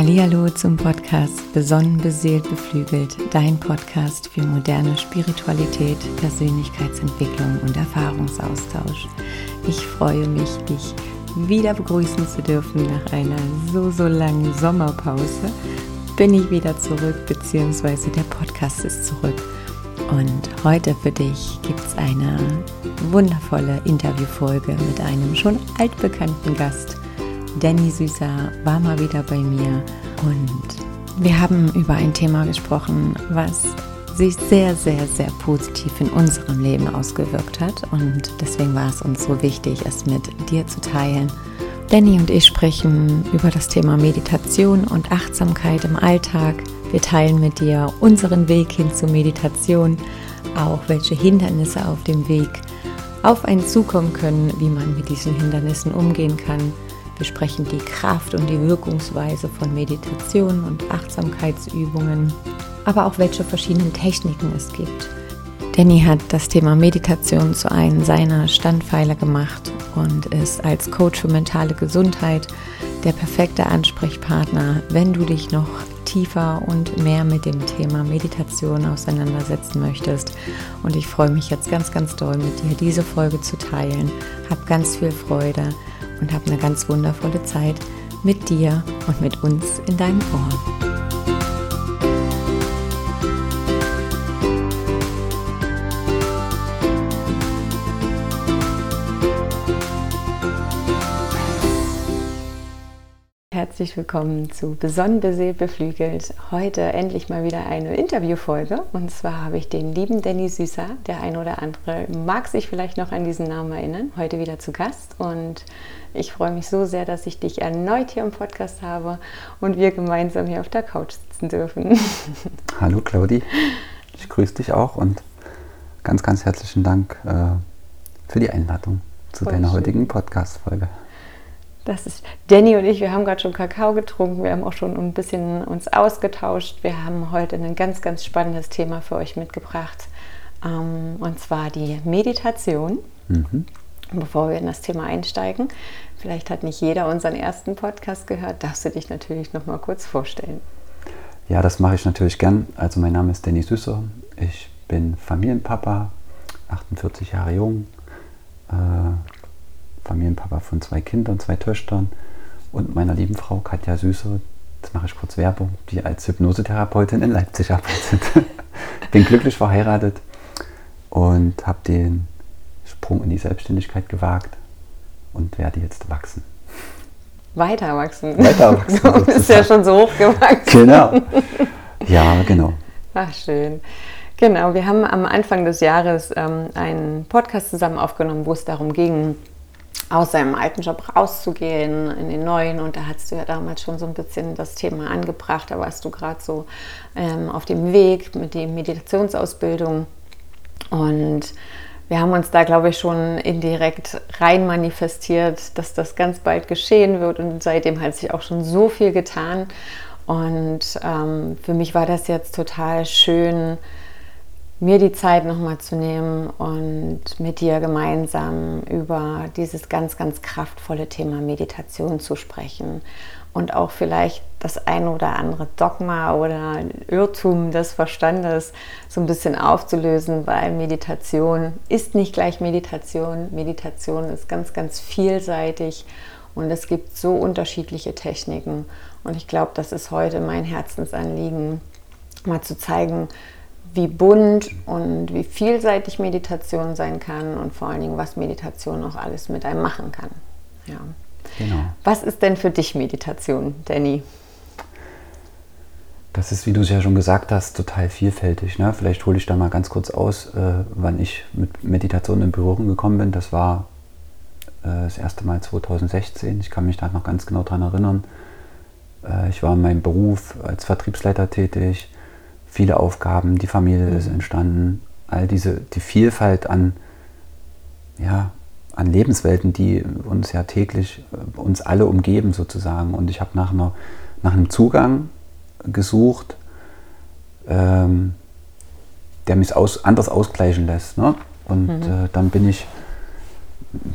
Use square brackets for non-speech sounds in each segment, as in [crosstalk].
Hallihallo zum Podcast Besonnen, beseelt, beflügelt, dein Podcast für moderne Spiritualität, Persönlichkeitsentwicklung und Erfahrungsaustausch. Ich freue mich, dich wieder begrüßen zu dürfen nach einer so, so langen Sommerpause. Bin ich wieder zurück, beziehungsweise der Podcast ist zurück. Und heute für dich gibt es eine wundervolle Interviewfolge mit einem schon altbekannten Gast Danny Süßer war mal wieder bei mir und wir haben über ein Thema gesprochen, was sich sehr, sehr, sehr positiv in unserem Leben ausgewirkt hat und deswegen war es uns so wichtig, es mit dir zu teilen. Danny und ich sprechen über das Thema Meditation und Achtsamkeit im Alltag. Wir teilen mit dir unseren Weg hin zur Meditation, auch welche Hindernisse auf dem Weg auf einen zukommen können, wie man mit diesen Hindernissen umgehen kann wir sprechen die Kraft und die Wirkungsweise von Meditation und Achtsamkeitsübungen, aber auch welche verschiedenen Techniken es gibt. Danny hat das Thema Meditation zu einem seiner Standpfeiler gemacht und ist als Coach für mentale Gesundheit der perfekte Ansprechpartner, wenn du dich noch tiefer und mehr mit dem Thema Meditation auseinandersetzen möchtest. Und ich freue mich jetzt ganz, ganz doll mit dir diese Folge zu teilen. Hab ganz viel Freude und hab eine ganz wundervolle Zeit mit dir und mit uns in deinem Ohr. Herzlich willkommen zu Besonnen beseelt beflügelt. Heute endlich mal wieder eine Interviewfolge. Und zwar habe ich den lieben Danny Süßer, der ein oder andere mag sich vielleicht noch an diesen Namen erinnern, heute wieder zu Gast. Und ich freue mich so sehr, dass ich dich erneut hier im Podcast habe und wir gemeinsam hier auf der Couch sitzen dürfen. [laughs] Hallo Claudi, ich grüße dich auch und ganz, ganz herzlichen Dank äh, für die Einladung zu Voll deiner schön. heutigen Podcast-Folge. Das ist Danny und ich, wir haben gerade schon Kakao getrunken, wir haben auch schon ein bisschen uns ausgetauscht. Wir haben heute ein ganz, ganz spannendes Thema für euch mitgebracht. Ähm, und zwar die Meditation. Mhm. Bevor wir in das Thema einsteigen, vielleicht hat nicht jeder unseren ersten Podcast gehört, darfst du dich natürlich noch mal kurz vorstellen. Ja, das mache ich natürlich gern. Also mein Name ist Danny Süßer. Ich bin Familienpapa, 48 Jahre jung, äh, Familienpapa von zwei Kindern, zwei Töchtern und meiner lieben Frau Katja Süßer. Jetzt mache ich kurz Werbung, die als Hypnosetherapeutin in Leipzig arbeitet. [laughs] bin glücklich verheiratet und habe den Sprung in die Selbstständigkeit gewagt und werde jetzt wachsen. Weiter wachsen. Weiter wachsen. [laughs] Du bist ja schon so hoch gewachsen. Genau. Ja, genau. Ach, schön. Genau, wir haben am Anfang des Jahres ähm, einen Podcast zusammen aufgenommen, wo es darum ging, aus seinem alten Job rauszugehen in den neuen. Und da hast du ja damals schon so ein bisschen das Thema angebracht. Da warst du gerade so ähm, auf dem Weg mit der Meditationsausbildung. Und wir haben uns da, glaube ich, schon indirekt rein manifestiert, dass das ganz bald geschehen wird. Und seitdem hat sich auch schon so viel getan. Und ähm, für mich war das jetzt total schön, mir die Zeit nochmal zu nehmen und mit dir gemeinsam über dieses ganz, ganz kraftvolle Thema Meditation zu sprechen und auch vielleicht das ein oder andere Dogma oder Irrtum des Verstandes so ein bisschen aufzulösen, weil Meditation ist nicht gleich Meditation. Meditation ist ganz, ganz vielseitig und es gibt so unterschiedliche Techniken. Und ich glaube, das ist heute mein Herzensanliegen, mal zu zeigen, wie bunt und wie vielseitig Meditation sein kann und vor allen Dingen, was Meditation auch alles mit einem machen kann. Ja. Genau. Was ist denn für dich Meditation, Danny? Das ist, wie du es ja schon gesagt hast, total vielfältig. Ne? Vielleicht hole ich da mal ganz kurz aus, äh, wann ich mit Meditation in Berührung gekommen bin. Das war äh, das erste Mal 2016. Ich kann mich da noch ganz genau daran erinnern. Äh, ich war in meinem Beruf als Vertriebsleiter tätig viele Aufgaben, die Familie ist mhm. entstanden, all diese, die Vielfalt an, ja, an Lebenswelten, die uns ja täglich, äh, uns alle umgeben sozusagen. Und ich habe nach, nach einem Zugang gesucht, ähm, der mich aus, anders ausgleichen lässt. Ne? Und mhm. äh, dann bin ich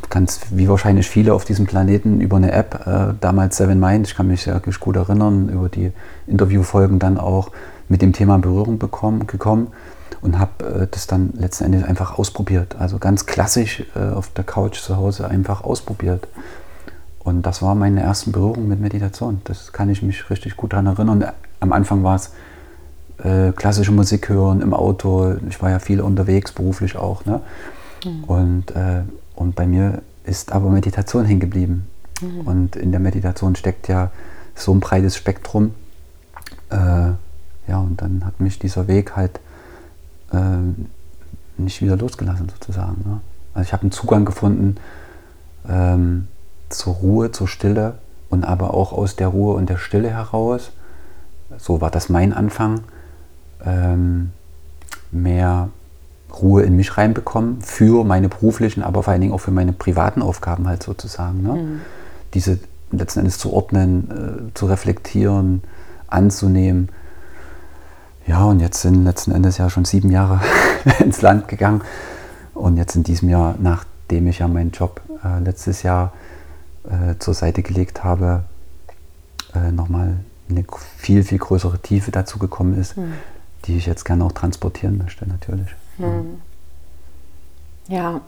ganz wie wahrscheinlich viele auf diesem Planeten über eine App, äh, damals Seven Mind, ich kann mich sehr gut erinnern, über die Interviewfolgen dann auch mit dem Thema in Berührung bekommen, gekommen und habe äh, das dann letzten Endes einfach ausprobiert. Also ganz klassisch äh, auf der Couch zu Hause einfach ausprobiert. Und das war meine erste Berührung mit Meditation. Das kann ich mich richtig gut daran erinnern. Am Anfang war es äh, klassische Musik hören im Auto. Ich war ja viel unterwegs, beruflich auch. Ne? Mhm. Und, äh, und bei mir ist aber Meditation hängen geblieben. Mhm. Und in der Meditation steckt ja so ein breites Spektrum. Äh, ja, und dann hat mich dieser Weg halt äh, nicht wieder losgelassen sozusagen. Ne? Also ich habe einen Zugang gefunden ähm, zur Ruhe, zur Stille und aber auch aus der Ruhe und der Stille heraus, so war das mein Anfang, ähm, mehr Ruhe in mich reinbekommen für meine beruflichen, aber vor allen Dingen auch für meine privaten Aufgaben halt sozusagen. Ne? Mhm. Diese letzten Endes zu ordnen, äh, zu reflektieren, anzunehmen ja, und jetzt sind letzten Endes ja schon sieben Jahre [laughs] ins Land gegangen. Und jetzt in diesem Jahr, nachdem ich ja meinen Job äh, letztes Jahr äh, zur Seite gelegt habe, äh, nochmal eine viel, viel größere Tiefe dazu gekommen ist, hm. die ich jetzt gerne auch transportieren möchte, natürlich. Hm. Ja,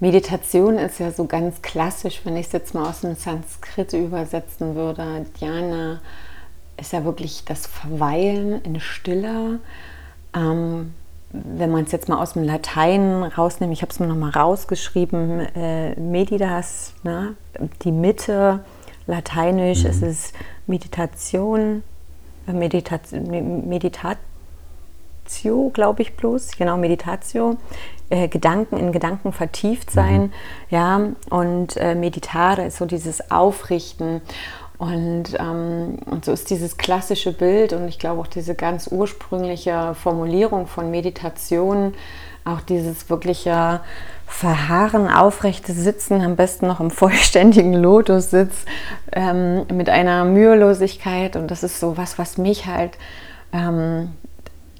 Meditation ist ja so ganz klassisch, wenn ich es jetzt mal aus dem Sanskrit übersetzen würde. Dhyana ist ja wirklich das Verweilen in Stille. Ähm, wenn man es jetzt mal aus dem Latein rausnimmt, ich habe es mir nochmal rausgeschrieben, äh, Meditas, ne? die Mitte, lateinisch mhm. ist es Meditation, äh, Meditation, Meditatio, glaube ich bloß, genau, Meditatio, äh, Gedanken in Gedanken vertieft sein, mhm. ja, und äh, Meditare ist so dieses Aufrichten. Und, ähm, und so ist dieses klassische Bild und ich glaube auch diese ganz ursprüngliche Formulierung von Meditation, auch dieses wirkliche Verharren, aufrechte Sitzen, am besten noch im [laughs] vollständigen Lotussitz ähm, mit einer Mühelosigkeit. Und das ist so was, was mich halt, ähm,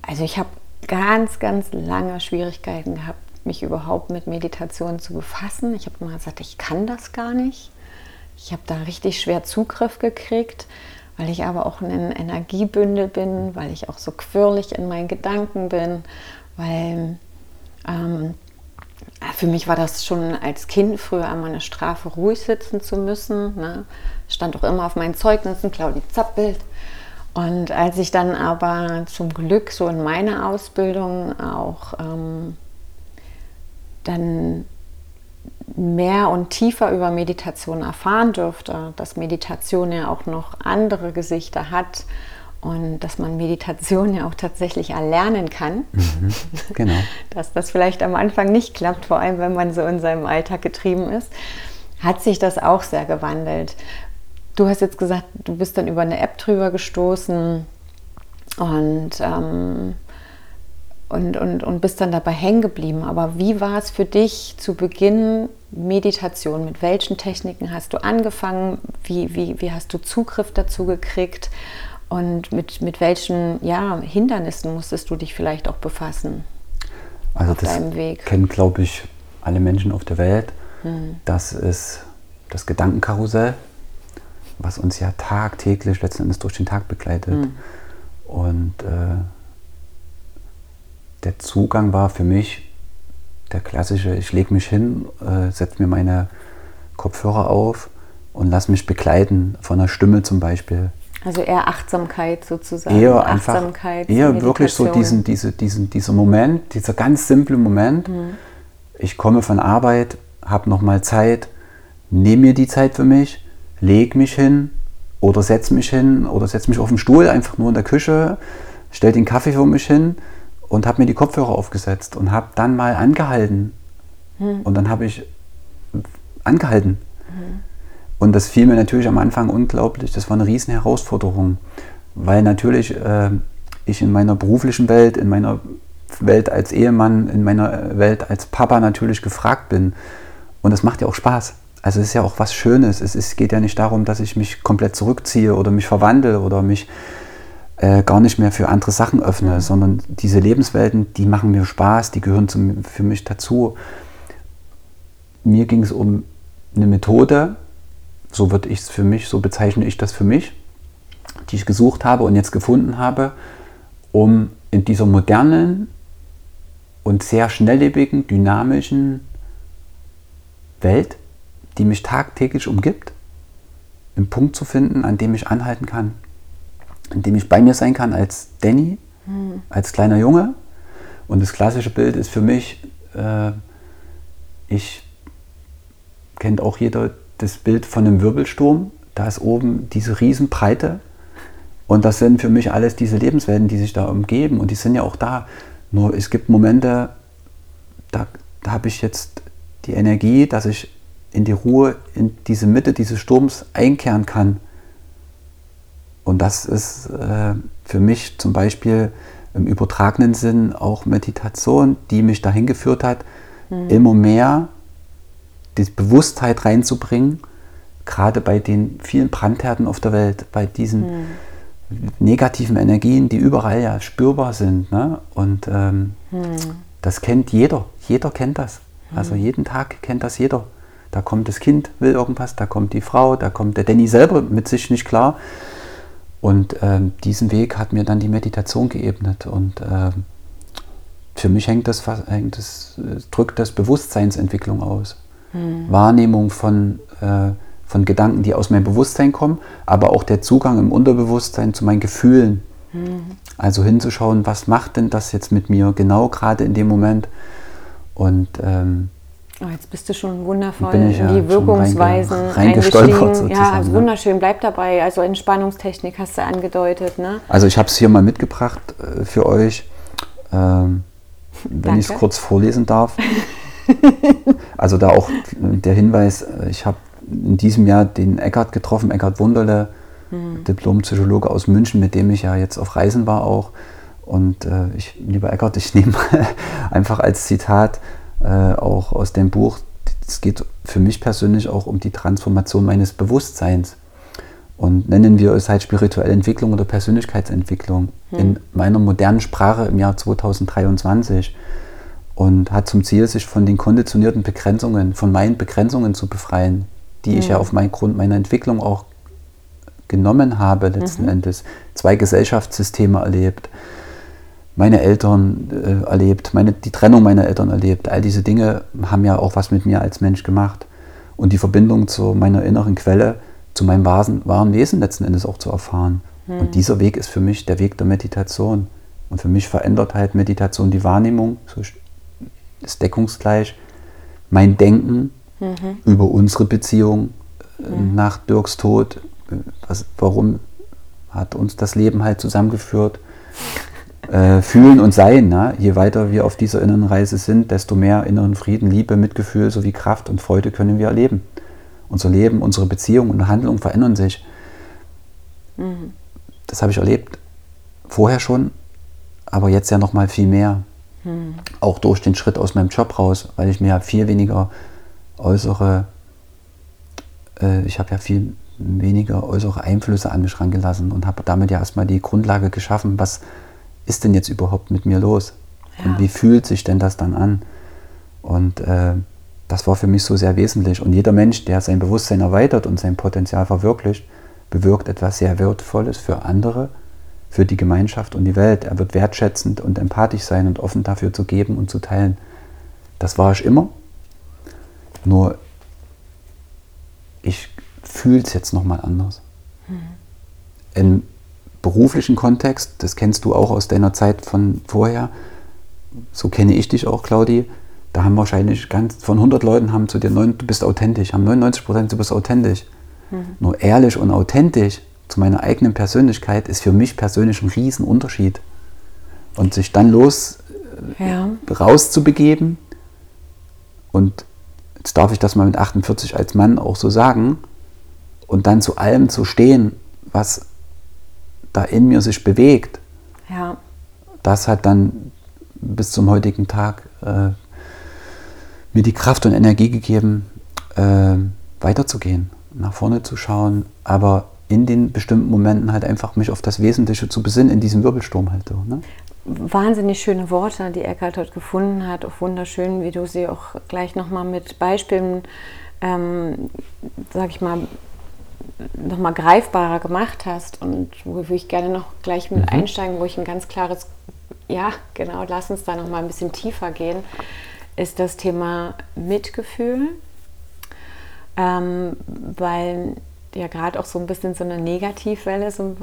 also ich habe ganz, ganz lange Schwierigkeiten gehabt, mich überhaupt mit Meditation zu befassen. Ich habe immer gesagt, ich kann das gar nicht. Ich habe da richtig schwer Zugriff gekriegt, weil ich aber auch ein Energiebündel bin, weil ich auch so quirlig in meinen Gedanken bin, weil ähm, für mich war das schon als Kind früher einmal eine Strafe, ruhig sitzen zu müssen. Ne? Stand auch immer auf meinen Zeugnissen, Claudi Zappbild. Und als ich dann aber zum Glück so in meiner Ausbildung auch ähm, dann mehr und tiefer über Meditation erfahren dürfte, dass Meditation ja auch noch andere Gesichter hat und dass man Meditation ja auch tatsächlich erlernen kann. Mhm, genau. [laughs] dass das vielleicht am Anfang nicht klappt, vor allem wenn man so in seinem Alltag getrieben ist, hat sich das auch sehr gewandelt. Du hast jetzt gesagt, du bist dann über eine App drüber gestoßen und ähm, und, und, und bist dann dabei hängen geblieben. Aber wie war es für dich zu Beginn Meditation? Mit welchen Techniken hast du angefangen? Wie, wie, wie hast du Zugriff dazu gekriegt? Und mit, mit welchen ja, Hindernissen musstest du dich vielleicht auch befassen? Also auf das deinem Weg? kennen, glaube ich, alle Menschen auf der Welt. Hm. Das ist das Gedankenkarussell, was uns ja tagtäglich letzten Endes durch den Tag begleitet. Hm. Und äh, der Zugang war für mich der klassische, ich lege mich hin, äh, setze mir meine Kopfhörer auf und lasse mich begleiten von einer Stimme zum Beispiel. Also eher Achtsamkeit sozusagen. Eher einfach, Achtsamkeit, eher Meditation. wirklich so diesen, diese, diesen, dieser Moment, dieser ganz simple Moment. Mhm. Ich komme von Arbeit, habe nochmal Zeit, nehme mir die Zeit für mich, lege mich hin oder setze mich hin oder setze mich auf den Stuhl, einfach nur in der Küche, stelle den Kaffee für mich hin und habe mir die Kopfhörer aufgesetzt und habe dann mal angehalten. Hm. Und dann habe ich angehalten. Hm. Und das fiel mir natürlich am Anfang unglaublich. Das war eine riesen Herausforderung, weil natürlich äh, ich in meiner beruflichen Welt, in meiner Welt als Ehemann, in meiner Welt als Papa natürlich gefragt bin. Und das macht ja auch Spaß. Also es ist ja auch was Schönes. Es ist, geht ja nicht darum, dass ich mich komplett zurückziehe oder mich verwandle oder mich äh, gar nicht mehr für andere Sachen öffne, sondern diese Lebenswelten, die machen mir Spaß, die gehören zum, für mich dazu. mir ging es um eine Methode, so würde ich es für mich, so bezeichne ich das für mich, die ich gesucht habe und jetzt gefunden habe, um in dieser modernen und sehr schnelllebigen, dynamischen Welt, die mich tagtäglich umgibt, einen Punkt zu finden, an dem ich anhalten kann, an dem ich bei mir sein kann als Danny, mhm. als kleiner Junge. Und das klassische Bild ist für mich, äh, ich kennt auch jeder das Bild von einem Wirbelsturm. Da ist oben diese Riesenbreite. Und das sind für mich alles diese Lebenswelten, die sich da umgeben. Und die sind ja auch da. Nur es gibt Momente, da, da habe ich jetzt die Energie, dass ich in die Ruhe, in diese Mitte dieses Sturms einkehren kann. Und das ist äh, für mich zum Beispiel im übertragenen Sinn auch Meditation, die mich dahin geführt hat, mhm. immer mehr die Bewusstheit reinzubringen, gerade bei den vielen Brandherden auf der Welt, bei diesen mhm. negativen Energien, die überall ja spürbar sind. Ne? Und ähm, mhm. das kennt jeder. Jeder kennt das. Also jeden Tag kennt das jeder. Da kommt das Kind, will irgendwas, da kommt die Frau, da kommt der Danny selber mit sich nicht klar. Und ähm, diesen Weg hat mir dann die Meditation geebnet. Und ähm, für mich hängt das, hängt das, drückt das Bewusstseinsentwicklung aus. Mhm. Wahrnehmung von, äh, von Gedanken, die aus meinem Bewusstsein kommen, aber auch der Zugang im Unterbewusstsein zu meinen Gefühlen. Mhm. Also hinzuschauen, was macht denn das jetzt mit mir genau gerade in dem Moment. Und ähm, Oh, jetzt bist du schon wundervoll in ja die Wirkungsweisen eingestiegen. Ja, ne? wunderschön. Bleib dabei. Also Entspannungstechnik hast du angedeutet. Ne? Also ich habe es hier mal mitgebracht äh, für euch, ähm, wenn ich es kurz vorlesen darf. [laughs] also da auch der Hinweis, äh, ich habe in diesem Jahr den Eckart getroffen, Eckart Wunderle, hm. Diplompsychologe aus München, mit dem ich ja jetzt auf Reisen war auch. Und äh, ich, lieber Eckart, ich nehme [laughs] einfach als Zitat äh, auch aus dem Buch, es geht für mich persönlich auch um die Transformation meines Bewusstseins. Und nennen wir es halt spirituelle Entwicklung oder Persönlichkeitsentwicklung hm. in meiner modernen Sprache im Jahr 2023 und hat zum Ziel, sich von den konditionierten Begrenzungen, von meinen Begrenzungen zu befreien, die hm. ich ja hm. auf meinen Grund meiner Entwicklung auch genommen habe letzten mhm. Endes. Zwei Gesellschaftssysteme erlebt, meine Eltern äh, erlebt, meine, die Trennung meiner Eltern erlebt. All diese Dinge haben ja auch was mit mir als Mensch gemacht. Und die Verbindung zu meiner inneren Quelle, zu meinem wahren, wahren Wesen letzten Endes auch zu erfahren. Hm. Und dieser Weg ist für mich der Weg der Meditation. Und für mich verändert halt Meditation die Wahrnehmung, so ist deckungsgleich, mein Denken mhm. über unsere Beziehung mhm. nach Dirks Tod. Was, warum hat uns das Leben halt zusammengeführt? Äh, fühlen und sein. Ne? Je weiter wir auf dieser inneren Reise sind, desto mehr inneren Frieden, Liebe, Mitgefühl sowie Kraft und Freude können wir erleben. Unser Leben, unsere Beziehungen und Handlungen verändern sich. Mhm. Das habe ich erlebt vorher schon, aber jetzt ja noch mal viel mehr. Mhm. Auch durch den Schritt aus meinem Job raus, weil ich mir ja viel weniger äußere, äh, ich habe ja viel weniger äußere Einflüsse an mich rangelassen und habe damit ja erstmal die Grundlage geschaffen, was ist denn jetzt überhaupt mit mir los? Ja. Und wie fühlt sich denn das dann an? Und äh, das war für mich so sehr wesentlich. Und jeder Mensch, der sein Bewusstsein erweitert und sein Potenzial verwirklicht, bewirkt etwas sehr Wertvolles für andere, für die Gemeinschaft und die Welt. Er wird wertschätzend und empathisch sein und offen dafür zu geben und zu teilen. Das war ich immer. Nur ich fühle es jetzt nochmal anders. Mhm. In beruflichen Kontext, das kennst du auch aus deiner Zeit von vorher, so kenne ich dich auch, Claudi, da haben wahrscheinlich ganz, von 100 Leuten haben zu dir, neun, du bist authentisch, haben 99 Prozent, du bist authentisch. Mhm. Nur ehrlich und authentisch zu meiner eigenen Persönlichkeit ist für mich persönlich ein Riesenunterschied. Und sich dann los ja. rauszubegeben und jetzt darf ich das mal mit 48 als Mann auch so sagen und dann zu allem zu stehen, was da in mir sich bewegt, ja. das hat dann bis zum heutigen Tag äh, mir die Kraft und Energie gegeben, äh, weiterzugehen, nach vorne zu schauen, aber in den bestimmten Momenten halt einfach mich auf das Wesentliche zu besinnen, in diesem Wirbelsturm halt so. Ne? wahnsinnig schöne Worte, die Eckhart dort gefunden hat, auch wunderschön, wie du sie auch gleich nochmal mit Beispielen, ähm, sag ich mal, nochmal greifbarer gemacht hast und wo ich gerne noch gleich mit mhm. einsteigen, wo ich ein ganz klares, ja, genau, lass uns da nochmal ein bisschen tiefer gehen, ist das Thema Mitgefühl, ähm, weil ja gerade auch so ein bisschen so eine Negativwelle so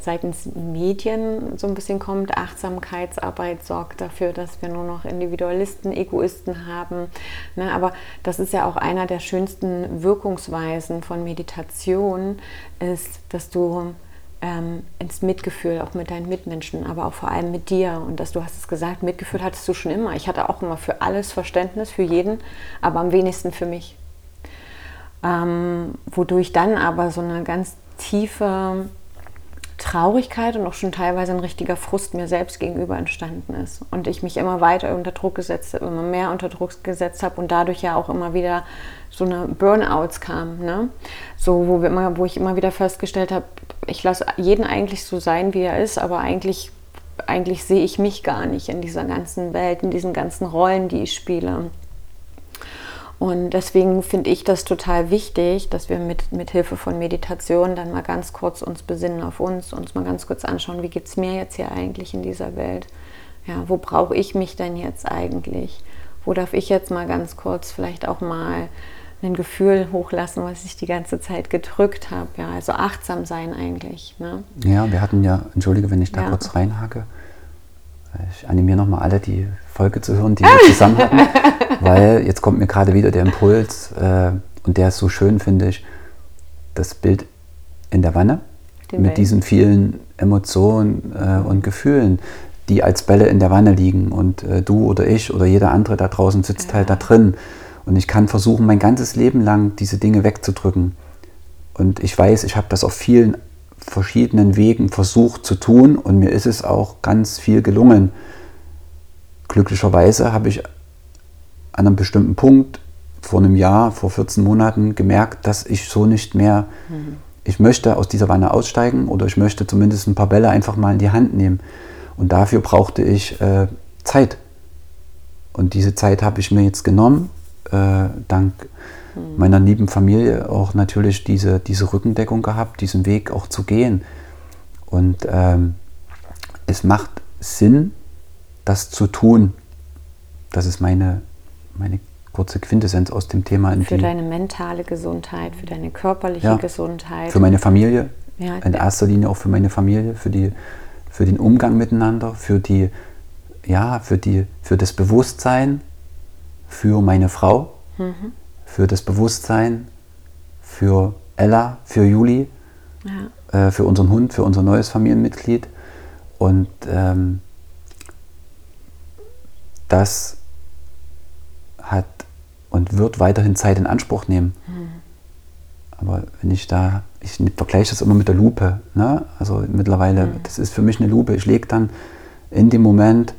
seitens Medien so ein bisschen kommt. Achtsamkeitsarbeit sorgt dafür, dass wir nur noch Individualisten, Egoisten haben. Ne? Aber das ist ja auch einer der schönsten Wirkungsweisen von Meditation, ist, dass du ähm, ins Mitgefühl auch mit deinen Mitmenschen, aber auch vor allem mit dir. Und dass du hast es gesagt, Mitgefühl hattest du schon immer. Ich hatte auch immer für alles Verständnis, für jeden, aber am wenigsten für mich ähm, wodurch dann aber so eine ganz tiefe Traurigkeit und auch schon teilweise ein richtiger Frust mir selbst gegenüber entstanden ist. Und ich mich immer weiter unter Druck gesetzt habe, immer mehr unter Druck gesetzt habe und dadurch ja auch immer wieder so eine Burnouts kam. Ne? So, wo, wir immer, wo ich immer wieder festgestellt habe, ich lasse jeden eigentlich so sein, wie er ist, aber eigentlich, eigentlich sehe ich mich gar nicht in dieser ganzen Welt, in diesen ganzen Rollen, die ich spiele. Und deswegen finde ich das total wichtig, dass wir mit, mit Hilfe von Meditation dann mal ganz kurz uns besinnen auf uns, uns mal ganz kurz anschauen, wie geht es mir jetzt hier eigentlich in dieser Welt? Ja, wo brauche ich mich denn jetzt eigentlich? Wo darf ich jetzt mal ganz kurz vielleicht auch mal ein Gefühl hochlassen, was ich die ganze Zeit gedrückt habe? Ja, also achtsam sein eigentlich. Ne? Ja, wir hatten ja, entschuldige, wenn ich da ja. kurz reinhake, ich animiere nochmal alle, die Folge zu hören, die wir zusammen hatten, [laughs] weil jetzt kommt mir gerade wieder der Impuls äh, und der ist so schön, finde ich, das Bild in der Wanne Den mit Welt. diesen vielen Emotionen äh, und Gefühlen, die als Bälle in der Wanne liegen und äh, du oder ich oder jeder andere da draußen sitzt ja. halt da drin und ich kann versuchen, mein ganzes Leben lang diese Dinge wegzudrücken. Und ich weiß, ich habe das auf vielen verschiedenen Wegen versucht zu tun und mir ist es auch ganz viel gelungen. Glücklicherweise habe ich an einem bestimmten Punkt vor einem Jahr, vor 14 Monaten gemerkt, dass ich so nicht mehr, mhm. ich möchte aus dieser Wanne aussteigen oder ich möchte zumindest ein paar Bälle einfach mal in die Hand nehmen. Und dafür brauchte ich äh, Zeit. Und diese Zeit habe ich mir jetzt genommen, äh, dank mhm. meiner lieben Familie auch natürlich diese, diese Rückendeckung gehabt, diesen Weg auch zu gehen. Und ähm, es macht Sinn, das zu tun. Das ist meine, meine kurze Quintessenz aus dem Thema. für deine mentale Gesundheit, für deine körperliche ja, Gesundheit. Für meine Familie, ja, in erster Linie auch für meine Familie, für, die, für den Umgang miteinander, für, die, ja, für, die, für das Bewusstsein, für meine Frau. Mhm für das Bewusstsein, für Ella, für Juli, ja. äh, für unseren Hund, für unser neues Familienmitglied. Und ähm, das hat und wird weiterhin Zeit in Anspruch nehmen. Mhm. Aber wenn ich da, ich vergleiche das immer mit der Lupe. Ne? Also mittlerweile, mhm. das ist für mich eine Lupe. Ich lege dann in dem Moment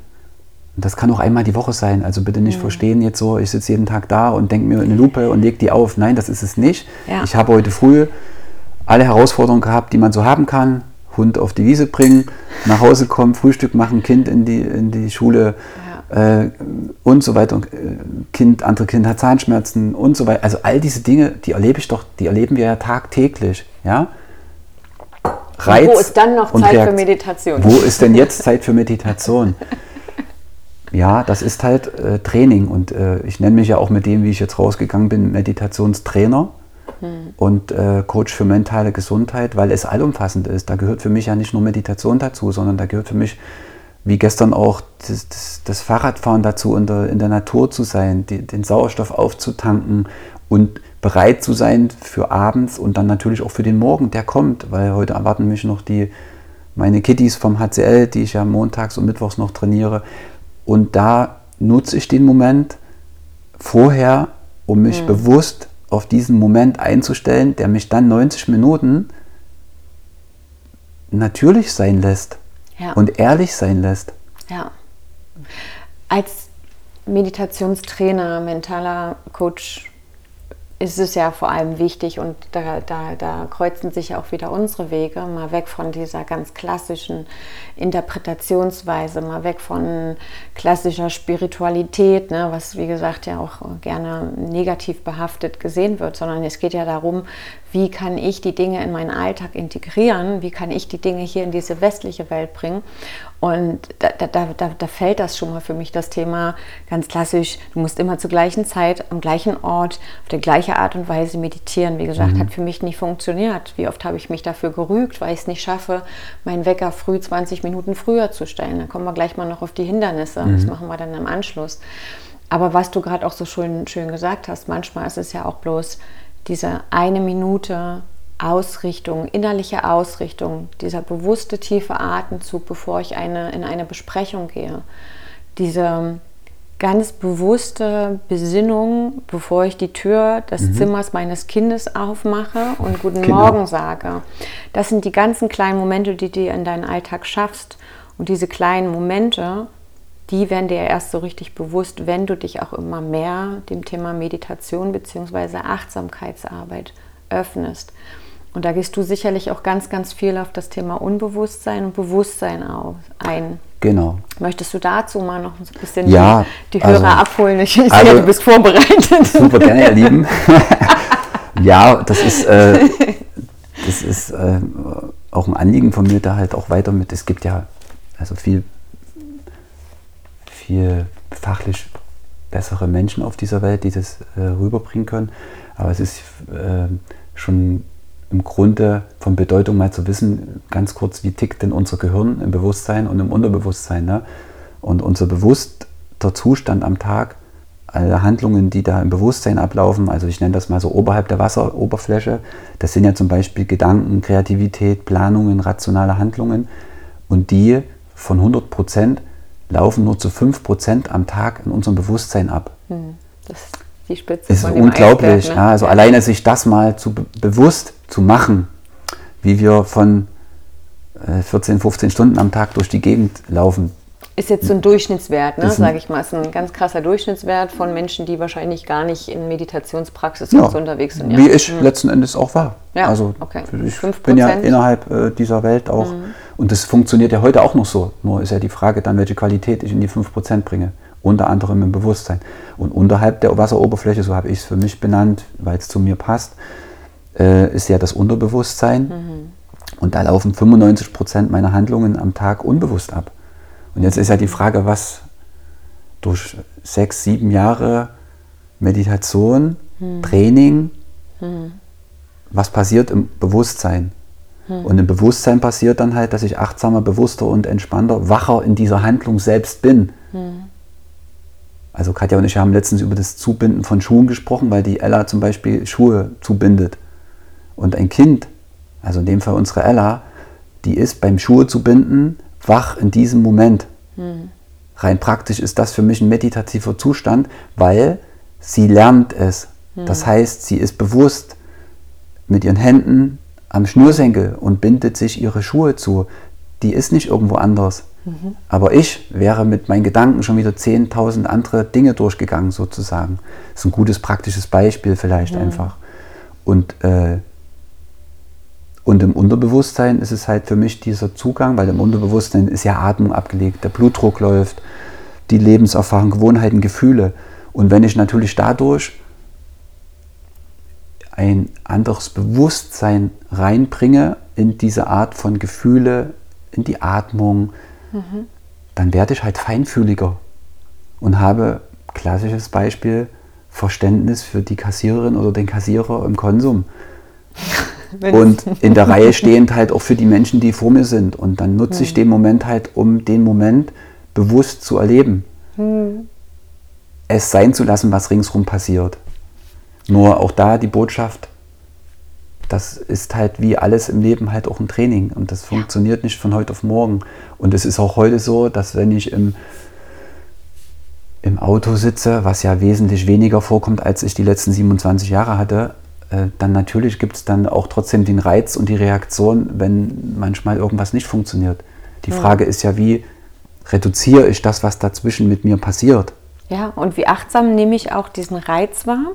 und das kann auch einmal die Woche sein. Also bitte nicht mhm. verstehen jetzt so, ich sitze jeden Tag da und denke mir eine Lupe und lege die auf. Nein, das ist es nicht. Ja. Ich habe heute früh alle Herausforderungen gehabt, die man so haben kann. Hund auf die Wiese bringen, nach Hause kommen, Frühstück machen, Kind in die, in die Schule. Äh, und so weiter. Und, äh, kind, andere Kind hat Zahnschmerzen und so weiter. Also all diese Dinge, die erlebe ich doch, die erleben wir ja tagtäglich. Ja? Reiz wo ist dann noch Zeit für Meditation? Wo ist denn jetzt Zeit für Meditation? [laughs] ja, das ist halt äh, Training und äh, ich nenne mich ja auch mit dem, wie ich jetzt rausgegangen bin, Meditationstrainer hm. und äh, Coach für mentale Gesundheit, weil es allumfassend ist. Da gehört für mich ja nicht nur Meditation dazu, sondern da gehört für mich, wie gestern auch, das, das, das Fahrradfahren dazu, in der, in der Natur zu sein, die, den Sauerstoff aufzutanken und bereit zu sein für abends und dann natürlich auch für den Morgen, der kommt, weil heute erwarten mich noch die meine Kitties vom HCL, die ich ja montags und mittwochs noch trainiere. Und da nutze ich den Moment vorher, um mich mhm. bewusst auf diesen Moment einzustellen, der mich dann 90 Minuten natürlich sein lässt ja. und ehrlich sein lässt. Ja. Als Meditationstrainer, mentaler Coach ist es ja vor allem wichtig und da, da, da kreuzen sich auch wieder unsere Wege, mal weg von dieser ganz klassischen Interpretationsweise, mal weg von klassischer Spiritualität, ne, was wie gesagt ja auch gerne negativ behaftet gesehen wird, sondern es geht ja darum, wie kann ich die Dinge in meinen Alltag integrieren, wie kann ich die Dinge hier in diese westliche Welt bringen. Und da, da, da, da fällt das schon mal für mich das Thema ganz klassisch, du musst immer zur gleichen Zeit, am gleichen Ort, auf der gleichen Art und Weise meditieren. Wie gesagt, mhm. hat für mich nicht funktioniert. Wie oft habe ich mich dafür gerügt, weil ich es nicht schaffe, meinen Wecker früh 20 Minuten früher zu stellen. Da kommen wir gleich mal noch auf die Hindernisse. Mhm. Das machen wir dann im Anschluss. Aber was du gerade auch so schön, schön gesagt hast, manchmal ist es ja auch bloß diese eine Minute Ausrichtung, innerliche Ausrichtung, dieser bewusste tiefe Atemzug, bevor ich eine, in eine Besprechung gehe, diese ganz bewusste Besinnung, bevor ich die Tür des mhm. Zimmers meines Kindes aufmache und guten genau. Morgen sage. Das sind die ganzen kleinen Momente, die du in deinen Alltag schaffst. Und diese kleinen Momente, die werden dir erst so richtig bewusst, wenn du dich auch immer mehr dem Thema Meditation bzw. Achtsamkeitsarbeit öffnest. Und da gehst du sicherlich auch ganz, ganz viel auf das Thema Unbewusstsein und Bewusstsein ein. Genau. Möchtest du dazu mal noch ein bisschen ja, die, die Hörer also, abholen? Ich sehe, also, du bist vorbereitet. Super gerne, ihr Lieben. [laughs] ja, das ist, äh, das ist äh, auch ein Anliegen von mir, da halt auch weiter mit. Es gibt ja also viel viel fachlich bessere Menschen auf dieser Welt, die das äh, rüberbringen können. Aber es ist äh, schon im Grunde von Bedeutung mal zu wissen, ganz kurz, wie tickt denn unser Gehirn im Bewusstsein und im Unterbewusstsein. Ne? Und unser bewusster Zustand am Tag, alle Handlungen, die da im Bewusstsein ablaufen, also ich nenne das mal so oberhalb der Wasseroberfläche, das sind ja zum Beispiel Gedanken, Kreativität, Planungen, rationale Handlungen. Und die von 100 Prozent laufen nur zu 5% am Tag in unserem Bewusstsein ab. Hm, das ist die Spitze. Ist unglaublich. Eisberg, ne? ja, also ja. alleine sich das mal zu bewusst zu machen, wie wir von 14, äh, 15 Stunden am Tag durch die Gegend laufen, ist jetzt so ein Durchschnittswert, ne, sage ich mal. Ist ein ganz krasser Durchschnittswert von Menschen, die wahrscheinlich gar nicht in Meditationspraxis ja, unterwegs sind. Ja. Wie ich mhm. letzten Endes auch war. Ja, also okay. ich 5%. bin ja innerhalb äh, dieser Welt auch. Mhm. Und das funktioniert ja heute auch noch so. Nur ist ja die Frage dann, welche Qualität ich in die 5% bringe. Unter anderem im Bewusstsein. Und unterhalb der Wasseroberfläche, so habe ich es für mich benannt, weil es zu mir passt, äh, ist ja das Unterbewusstsein. Mhm. Und da laufen 95% meiner Handlungen am Tag unbewusst ab. Und jetzt ist ja die Frage, was durch sechs, sieben Jahre Meditation, hm. Training, hm. was passiert im Bewusstsein? Hm. Und im Bewusstsein passiert dann halt, dass ich achtsamer, bewusster und entspannter, wacher in dieser Handlung selbst bin. Hm. Also Katja und ich haben letztens über das Zubinden von Schuhen gesprochen, weil die Ella zum Beispiel Schuhe zubindet. Und ein Kind, also in dem Fall unsere Ella, die ist beim Schuhe zubinden wach in diesem Moment. Hm. Rein praktisch ist das für mich ein meditativer Zustand, weil sie lernt es. Hm. Das heißt, sie ist bewusst mit ihren Händen am Schnürsenkel und bindet sich ihre Schuhe zu. Die ist nicht irgendwo anders. Mhm. Aber ich wäre mit meinen Gedanken schon wieder 10.000 andere Dinge durchgegangen, sozusagen. Das ist ein gutes praktisches Beispiel vielleicht mhm. einfach. Und äh, und im Unterbewusstsein ist es halt für mich dieser Zugang, weil im Unterbewusstsein ist ja Atmung abgelegt, der Blutdruck läuft, die Lebenserfahrung, Gewohnheiten, Gefühle. Und wenn ich natürlich dadurch ein anderes Bewusstsein reinbringe in diese Art von Gefühle, in die Atmung, mhm. dann werde ich halt feinfühliger und habe, klassisches Beispiel, Verständnis für die Kassiererin oder den Kassierer im Konsum [laughs] [laughs] und in der [laughs] Reihe stehend halt auch für die Menschen, die vor mir sind. Und dann nutze ich den Moment halt, um den Moment bewusst zu erleben. Hm. Es sein zu lassen, was ringsherum passiert. Nur auch da die Botschaft, das ist halt wie alles im Leben halt auch ein Training und das funktioniert nicht von heute auf morgen. Und es ist auch heute so, dass wenn ich im, im Auto sitze, was ja wesentlich weniger vorkommt, als ich die letzten 27 Jahre hatte, dann natürlich gibt es dann auch trotzdem den Reiz und die Reaktion, wenn manchmal irgendwas nicht funktioniert. Die ja. Frage ist ja, wie reduziere ich das, was dazwischen mit mir passiert? Ja, und wie achtsam nehme ich auch diesen Reiz wahr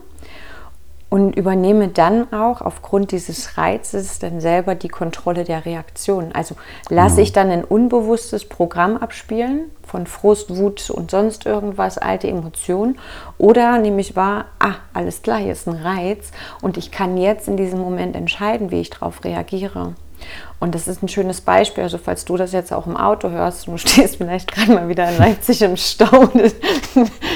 und übernehme dann auch aufgrund dieses Reizes dann selber die Kontrolle der Reaktion. Also lasse genau. ich dann ein unbewusstes Programm abspielen von Frust, Wut und sonst irgendwas, alte Emotionen oder nehme ich wahr, ah, alles klar, hier ist ein Reiz und ich kann jetzt in diesem Moment entscheiden, wie ich darauf reagiere. Und das ist ein schönes Beispiel. Also, falls du das jetzt auch im Auto hörst, du [laughs] stehst vielleicht gerade mal wieder in Leipzig im Stau. [laughs]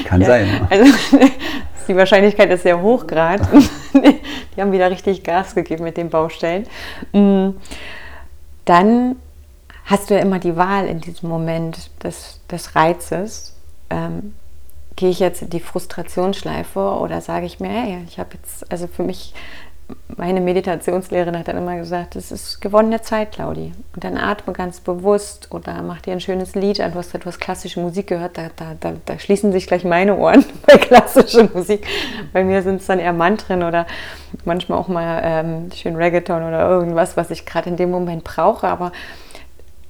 Kann ja, sein. Also, [laughs] die Wahrscheinlichkeit ist sehr hoch gerade. die haben wieder richtig Gas gegeben mit den Baustellen. Mm. Dann hast du ja immer die Wahl in diesem Moment des, des Reizes. Ähm, gehe ich jetzt in die Frustrationsschleife oder sage ich mir, hey, ich habe jetzt, also für mich meine Meditationslehrerin hat dann immer gesagt, das ist gewonnene Zeit, Claudi. Und dann atme ganz bewusst oder mach dir ein schönes Lied an. Du hast etwas klassische Musik gehört, da, da, da, da schließen sich gleich meine Ohren [laughs] bei klassischer Musik. Bei mir sind es dann eher Mantren oder manchmal auch mal ähm, schön Reggaeton oder irgendwas, was ich gerade in dem Moment brauche. Aber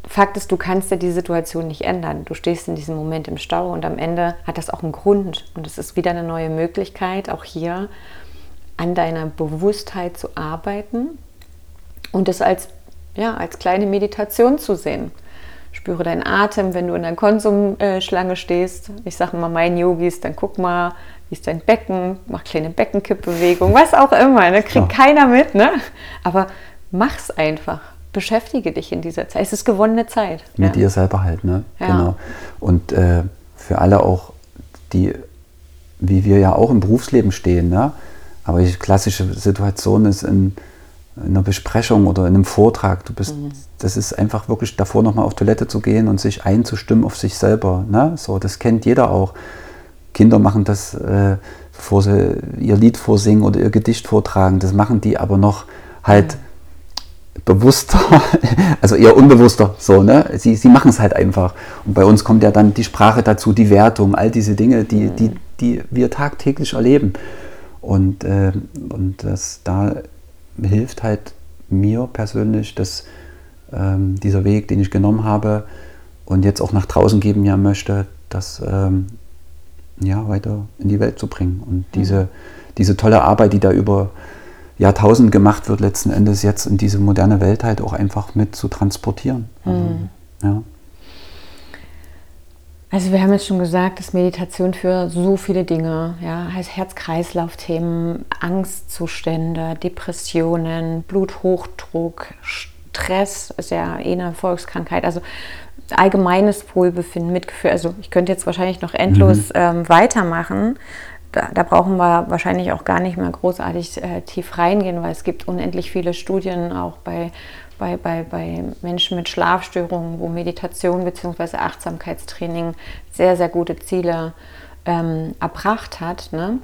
Fakt ist, du kannst ja die Situation nicht ändern. Du stehst in diesem Moment im Stau und am Ende hat das auch einen Grund. Und es ist wieder eine neue Möglichkeit, auch hier an deiner Bewusstheit zu arbeiten und es als, ja, als kleine Meditation zu sehen. Spüre deinen Atem, wenn du in der Konsumschlange stehst. Ich sage mal meinen Yogis, dann guck mal, wie ist dein Becken, mach kleine Beckenkippbewegung, was auch immer. Ne? Kriegt ja. keiner mit, ne? aber mach's einfach. Beschäftige dich in dieser Zeit. Es ist gewonnene Zeit. Mit ja. dir selber halt, ne? Ja. Genau. Und äh, für alle auch, die, wie wir ja auch im Berufsleben stehen, ne? Aber die klassische Situation ist in, in einer Besprechung oder in einem Vortrag. Du bist, mhm. das ist einfach wirklich davor nochmal auf Toilette zu gehen und sich einzustimmen auf sich selber. Ne? So, das kennt jeder auch. Kinder machen das, äh, bevor sie ihr Lied vorsingen oder ihr Gedicht vortragen. Das machen die aber noch halt mhm. Bewusster, [laughs] also eher unbewusster. So, ne? Sie, sie machen es halt einfach. Und bei uns kommt ja dann die Sprache dazu, die Wertung, all diese Dinge, die, mhm. die, die wir tagtäglich erleben. Und, äh, und das da hilft halt mir persönlich, dass ähm, dieser Weg, den ich genommen habe und jetzt auch nach draußen geben ja möchte, das ähm, ja, weiter in die Welt zu bringen. Und mhm. diese, diese tolle Arbeit, die da über Jahrtausende gemacht wird, letzten Endes jetzt in diese moderne Welt halt auch einfach mit zu transportieren. Also, mhm. ja. Also wir haben jetzt schon gesagt, dass Meditation für so viele Dinge, ja, heißt Herz-Kreislauf-Themen, Angstzustände, Depressionen, Bluthochdruck, Stress ist ja eh eine Volkskrankheit, also allgemeines Wohlbefinden, Mitgefühl. Also ich könnte jetzt wahrscheinlich noch endlos mhm. ähm, weitermachen. Da, da, brauchen wir wahrscheinlich auch gar nicht mehr großartig äh, tief reingehen, weil es gibt unendlich viele Studien auch bei bei, bei, bei Menschen mit Schlafstörungen, wo Meditation bzw. Achtsamkeitstraining sehr, sehr gute Ziele ähm, erbracht hat. Ne?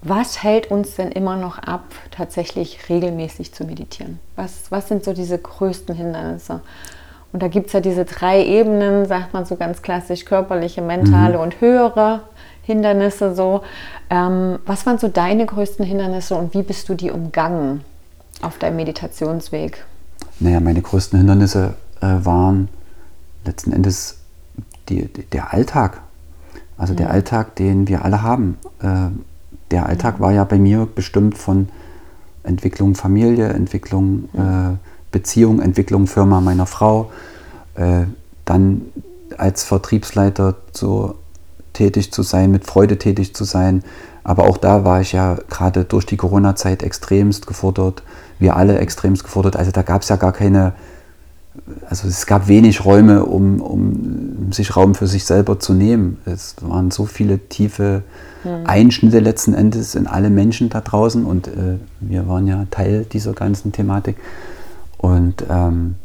Was hält uns denn immer noch ab, tatsächlich regelmäßig zu meditieren? Was, was sind so diese größten Hindernisse? Und da gibt es ja diese drei Ebenen, sagt man so ganz klassisch, körperliche, mentale mhm. und höhere Hindernisse so. Ähm, was waren so deine größten Hindernisse und wie bist du die umgangen auf deinem Meditationsweg? Naja, meine größten Hindernisse äh, waren letzten Endes die, der Alltag. Also mhm. der Alltag, den wir alle haben. Äh, der Alltag mhm. war ja bei mir bestimmt von Entwicklung Familie, Entwicklung mhm. äh, Beziehung, Entwicklung Firma meiner Frau. Äh, dann als Vertriebsleiter so tätig zu sein, mit Freude tätig zu sein. Aber auch da war ich ja gerade durch die Corona-Zeit extremst gefordert wir alle extremst gefordert. Also da gab es ja gar keine, also es gab wenig Räume, um, um sich Raum für sich selber zu nehmen. Es waren so viele tiefe mhm. Einschnitte letzten Endes in alle Menschen da draußen und äh, wir waren ja Teil dieser ganzen Thematik. Und ähm,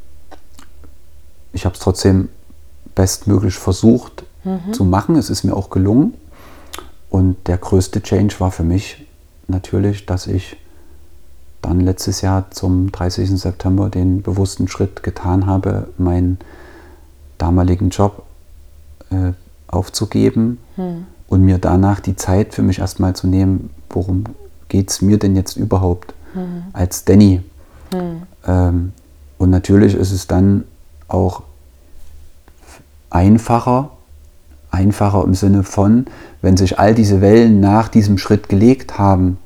ich habe es trotzdem bestmöglich versucht mhm. zu machen. Es ist mir auch gelungen. Und der größte Change war für mich natürlich, dass ich dann letztes Jahr zum 30. September den bewussten Schritt getan habe, meinen damaligen Job äh, aufzugeben hm. und mir danach die Zeit für mich erstmal zu nehmen, worum geht es mir denn jetzt überhaupt hm. als Danny. Hm. Ähm, und natürlich ist es dann auch einfacher, einfacher im Sinne von, wenn sich all diese Wellen nach diesem Schritt gelegt haben,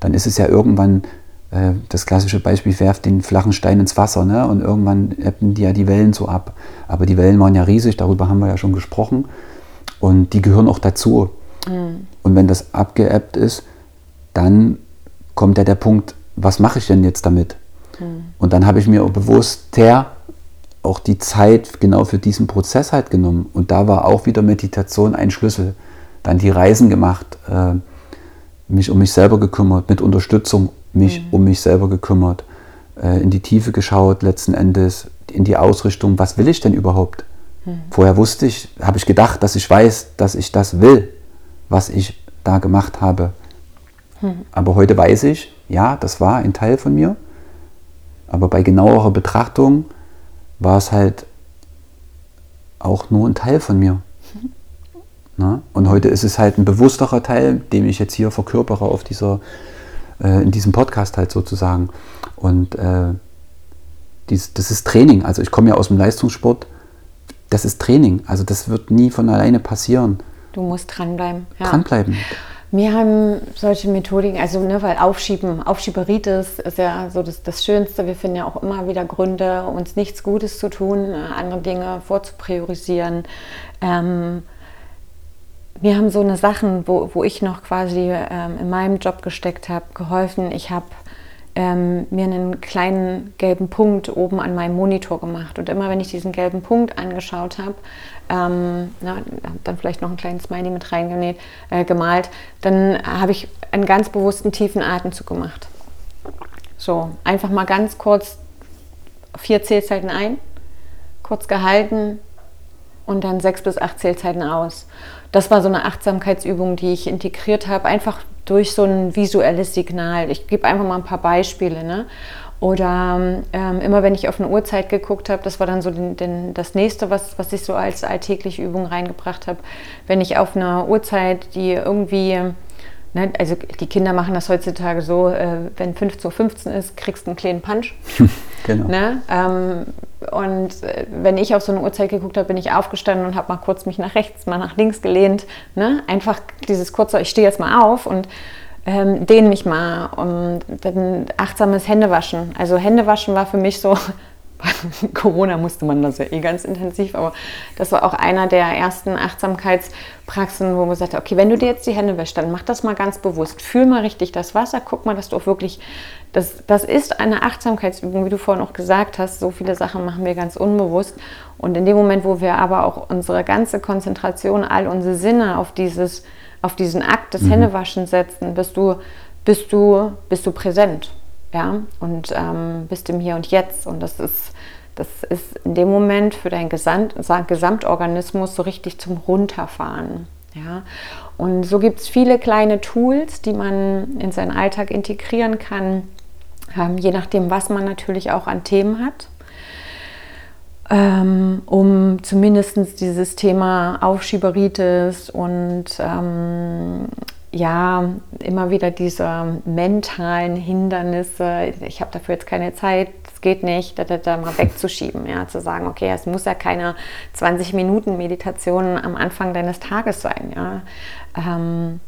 dann ist es ja irgendwann äh, das klassische Beispiel, werft den flachen Stein ins Wasser ne? und irgendwann ebben die ja die Wellen so ab. Aber die Wellen waren ja riesig, darüber haben wir ja schon gesprochen und die gehören auch dazu. Mhm. Und wenn das abgeebbt ist, dann kommt ja der Punkt, was mache ich denn jetzt damit? Mhm. Und dann habe ich mir bewusst der auch die Zeit genau für diesen Prozess halt genommen. Und da war auch wieder Meditation ein Schlüssel. Dann die Reisen gemacht, äh, mich um mich selber gekümmert, mit Unterstützung mich mhm. um mich selber gekümmert, äh, in die Tiefe geschaut, letzten Endes in die Ausrichtung, was will ich denn überhaupt? Mhm. Vorher wusste ich, habe ich gedacht, dass ich weiß, dass ich das will, was ich da gemacht habe. Mhm. Aber heute weiß ich, ja, das war ein Teil von mir. Aber bei genauerer Betrachtung war es halt auch nur ein Teil von mir. Na? Und heute ist es halt ein bewussterer Teil, den ich jetzt hier verkörpere auf dieser, äh, in diesem Podcast halt sozusagen. Und äh, dies, das ist Training. Also ich komme ja aus dem Leistungssport. Das ist Training. Also das wird nie von alleine passieren. Du musst dranbleiben. Ja. Dranbleiben. Wir haben solche Methodiken, also ne, weil Aufschieben, Aufschieberitis ist ja so das, das Schönste. Wir finden ja auch immer wieder Gründe, uns nichts Gutes zu tun, äh, andere Dinge vorzupriorisieren. Ähm, wir haben so eine Sachen, wo, wo ich noch quasi ähm, in meinem Job gesteckt habe, geholfen. Ich habe ähm, mir einen kleinen gelben Punkt oben an meinem Monitor gemacht. Und immer wenn ich diesen gelben Punkt angeschaut habe, ähm, na, dann vielleicht noch einen kleinen Smiley mit reingenäht, äh, gemalt, dann habe ich einen ganz bewussten tiefen Atemzug gemacht. So, einfach mal ganz kurz vier Zählzeiten ein, kurz gehalten und dann sechs bis acht Zählzeiten aus. Das war so eine Achtsamkeitsübung, die ich integriert habe, einfach durch so ein visuelles Signal. Ich gebe einfach mal ein paar Beispiele. Ne? Oder ähm, immer wenn ich auf eine Uhrzeit geguckt habe, das war dann so den, den, das nächste, was, was ich so als alltägliche Übung reingebracht habe. Wenn ich auf einer Uhrzeit, die irgendwie, ne, also die Kinder machen das heutzutage so, äh, wenn 15.15 .15 Uhr ist, kriegst du einen kleinen Punch. [laughs] genau. Ne? Ähm, und äh, wenn ich auf so eine Uhrzeit geguckt habe, bin ich aufgestanden und habe mal kurz mich nach rechts, mal nach links gelehnt. Ne? Einfach dieses kurze, ich stehe jetzt mal auf und ähm, dehne mich mal und dann achtsames Händewaschen. Also Händewaschen war für mich so, [laughs] Corona musste man das ja eh ganz intensiv, aber das war auch einer der ersten Achtsamkeitspraxen, wo man sagte, okay, wenn du dir jetzt die Hände wäschst, dann mach das mal ganz bewusst. Fühl mal richtig das Wasser, guck mal, dass du auch wirklich, das, das ist eine Achtsamkeitsübung, wie du vorhin auch gesagt hast, so viele Sachen machen wir ganz unbewusst. Und in dem Moment, wo wir aber auch unsere ganze Konzentration, all unsere Sinne auf dieses auf diesen Akt des mhm. Händewaschens setzen, bist du, bist du, bist du präsent. Ja? Und ähm, bist im Hier und Jetzt. Und das ist, das ist in dem Moment für deinen Gesamt, Gesamtorganismus so richtig zum Runterfahren. Ja? Und so gibt es viele kleine Tools, die man in seinen Alltag integrieren kann, ähm, je nachdem, was man natürlich auch an Themen hat ähm, um zumindest dieses Thema Aufschieberitis und ähm, ja, immer wieder diese mentalen Hindernisse, ich habe dafür jetzt keine Zeit, es geht nicht, da, da, da mal wegzuschieben, ja, zu sagen, okay, es muss ja keine 20 Minuten Meditation am Anfang deines Tages sein, ja. Ähm,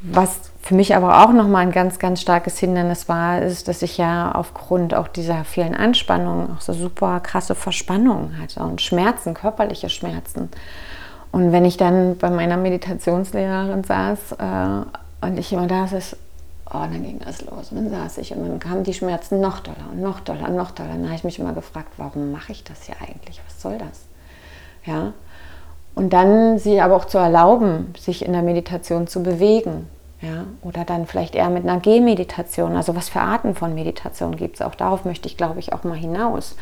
was für mich aber auch nochmal ein ganz, ganz starkes Hindernis war, ist, dass ich ja aufgrund auch dieser vielen Anspannungen auch so super krasse Verspannungen hatte und Schmerzen, körperliche Schmerzen. Und wenn ich dann bei meiner Meditationslehrerin saß äh, und ich immer da saß, oh, dann ging das los. Und dann saß ich und dann kamen die Schmerzen noch doller und noch doller und noch doller. Dann habe ich mich immer gefragt, warum mache ich das hier eigentlich? Was soll das? Ja, und dann sie aber auch zu erlauben, sich in der Meditation zu bewegen. Ja? Oder dann vielleicht eher mit einer Gehmeditation. Also was für Arten von Meditation gibt es? Auch darauf möchte ich, glaube ich, auch mal hinaus.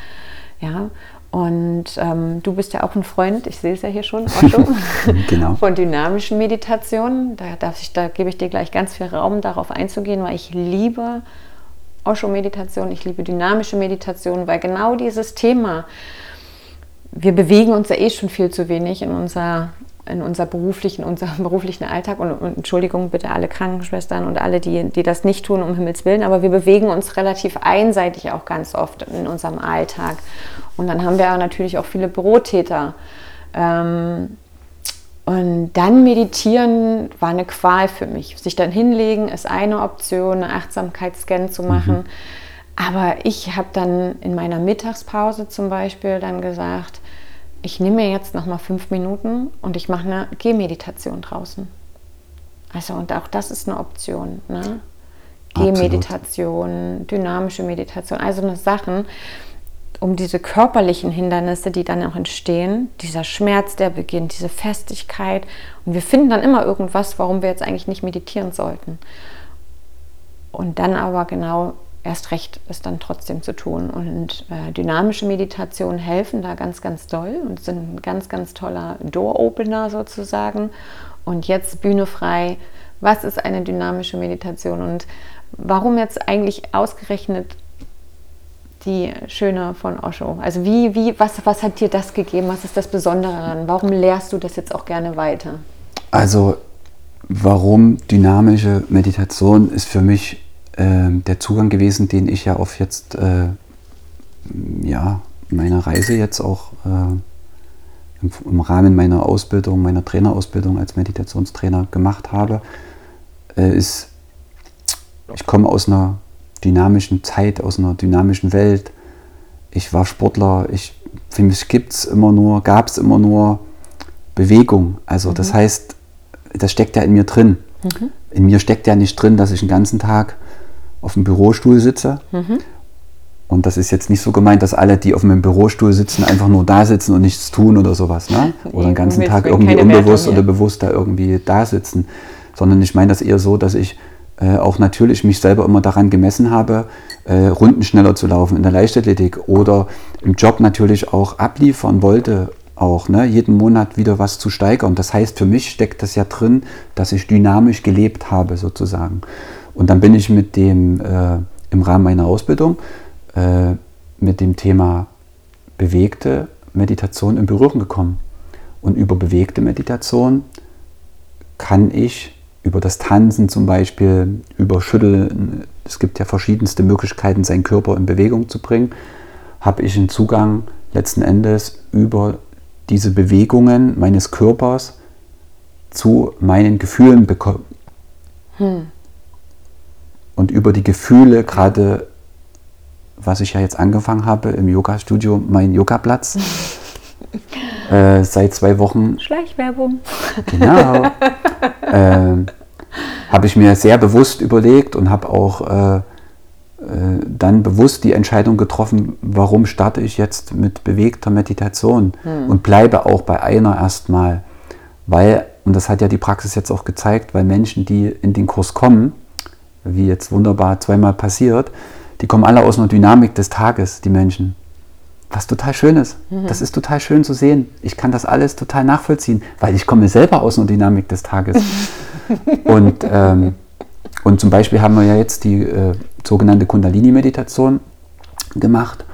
Ja? Und ähm, du bist ja auch ein Freund, ich sehe es ja hier schon, Otto, [laughs] [laughs] genau. von dynamischen Meditationen. Da, darf ich, da gebe ich dir gleich ganz viel Raum, darauf einzugehen, weil ich liebe Osho-Meditation, ich liebe dynamische Meditation, weil genau dieses Thema, wir bewegen uns ja eh schon viel zu wenig in, unser, in unser beruflichen, unserem [laughs] beruflichen Alltag. Und, und, Entschuldigung bitte alle Krankenschwestern und alle, die, die das nicht tun, um Himmels Willen. Aber wir bewegen uns relativ einseitig auch ganz oft in unserem Alltag. Und dann haben wir natürlich auch viele Bürotäter. Ähm, Und dann meditieren war eine Qual für mich. Sich dann hinlegen ist eine Option, eine Achtsamkeitsscan zu machen. Mhm. Aber ich habe dann in meiner Mittagspause zum Beispiel dann gesagt, ich nehme mir jetzt noch mal fünf Minuten und ich mache eine Gehmeditation draußen. Also und auch das ist eine Option. Ne? Gehmeditation, dynamische Meditation, also eine Sachen, um diese körperlichen Hindernisse, die dann auch entstehen, dieser Schmerz, der beginnt, diese Festigkeit. Und wir finden dann immer irgendwas, warum wir jetzt eigentlich nicht meditieren sollten. Und dann aber genau erst recht ist dann trotzdem zu tun. Und äh, dynamische Meditationen helfen da ganz, ganz doll und sind ein ganz, ganz toller Door-Opener sozusagen. Und jetzt Bühne frei. Was ist eine dynamische Meditation und warum jetzt eigentlich ausgerechnet die Schöne von Osho? Also wie, wie, was, was hat dir das gegeben? Was ist das Besondere daran? Warum lehrst du das jetzt auch gerne weiter? Also warum dynamische Meditation ist für mich äh, der Zugang gewesen, den ich ja auf jetzt äh, ja, meiner Reise jetzt auch äh, im, im, Rahmen meiner Ausbildung, meiner Trainerausbildung als Meditationstrainer gemacht habe, äh, ist, ich komme aus einer dynamischen Zeit, aus einer dynamischen Welt. Ich war Sportler, ich, für mich gibt's immer nur, gab es immer nur Bewegung. Also mhm. das heißt, das steckt ja in mir drin. Mhm. In mir steckt ja nicht drin, dass ich den ganzen Tag auf dem Bürostuhl sitze. Mhm. Und das ist jetzt nicht so gemeint, dass alle, die auf einem Bürostuhl sitzen, einfach nur da sitzen und nichts tun oder sowas. Ne? [laughs] Oder den ganzen Tag irgendwie unbewusst oder bewusst da irgendwie da sitzen. Sondern ich meine das eher so, dass ich äh, auch natürlich mich selber immer daran gemessen habe, äh, Runden schneller zu laufen in der Leichtathletik oder im Job natürlich auch abliefern wollte, auch ne, jeden Monat wieder was zu steigern. Das heißt, für mich steckt das ja drin, dass ich dynamisch gelebt habe sozusagen. Und dann bin ich mit dem äh, im Rahmen meiner Ausbildung äh, mit dem Thema bewegte Meditation in Berührung gekommen. Und über bewegte Meditation kann ich über das Tanzen zum Beispiel, über Schütteln, es gibt ja verschiedenste Möglichkeiten, seinen Körper in Bewegung zu bringen, habe ich einen Zugang letzten Endes über diese Bewegungen meines Körpers zu meinen Gefühlen bekommen. Hm. Und über die Gefühle, gerade was ich ja jetzt angefangen habe im Yoga-Studio, mein Yoga-Platz, [laughs] äh, seit zwei Wochen. Schleichwerbung. Genau. [laughs] äh, habe ich mir sehr bewusst überlegt und habe auch äh, äh, dann bewusst die Entscheidung getroffen, warum starte ich jetzt mit bewegter Meditation hm. und bleibe auch bei einer erstmal. Weil, und das hat ja die Praxis jetzt auch gezeigt, weil Menschen, die in den Kurs kommen, wie jetzt wunderbar zweimal passiert, die kommen alle aus einer Dynamik des Tages, die Menschen was total schön ist. Mhm. Das ist total schön zu sehen. Ich kann das alles total nachvollziehen, weil ich komme selber aus einer Dynamik des Tages. [laughs] und, ähm, und zum Beispiel haben wir ja jetzt die äh, sogenannte Kundalini-Meditation gemacht.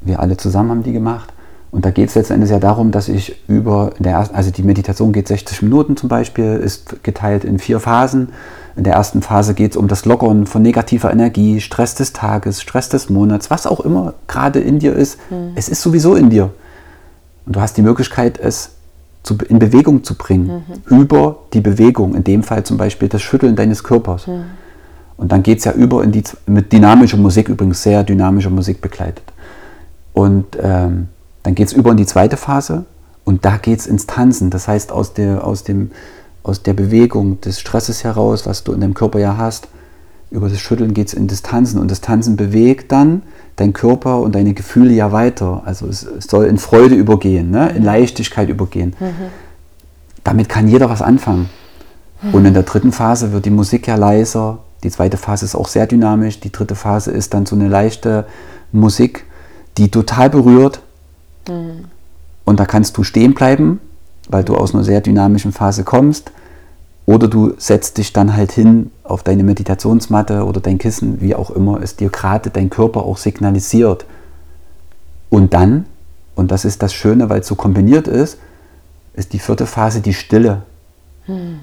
Wir alle zusammen haben die gemacht. Und da geht es letzten Endes ja darum, dass ich über, der ersten, also die Meditation geht 60 Minuten zum Beispiel, ist geteilt in vier Phasen. In der ersten Phase geht es um das Lockern von negativer Energie, Stress des Tages, Stress des Monats, was auch immer gerade in dir ist. Mhm. Es ist sowieso in dir. Und du hast die Möglichkeit, es zu, in Bewegung zu bringen, mhm. über die Bewegung, in dem Fall zum Beispiel das Schütteln deines Körpers. Mhm. Und dann geht es ja über in die, mit dynamischer Musik, übrigens sehr dynamischer Musik begleitet. Und ähm, dann geht es über in die zweite Phase und da geht es ins Tanzen. Das heißt, aus, der, aus dem aus der Bewegung, des Stresses heraus, was du in deinem Körper ja hast, über das Schütteln geht es in das Tanzen und das Tanzen bewegt dann dein Körper und deine Gefühle ja weiter. Also es, es soll in Freude übergehen, ne? in Leichtigkeit übergehen. Mhm. Damit kann jeder was anfangen. Mhm. Und in der dritten Phase wird die Musik ja leiser. Die zweite Phase ist auch sehr dynamisch. Die dritte Phase ist dann so eine leichte Musik, die total berührt. Mhm. Und da kannst du stehen bleiben weil du aus einer sehr dynamischen Phase kommst. Oder du setzt dich dann halt hin auf deine Meditationsmatte oder dein Kissen, wie auch immer es dir gerade dein Körper auch signalisiert. Und dann, und das ist das Schöne, weil es so kombiniert ist, ist die vierte Phase die Stille. Hm.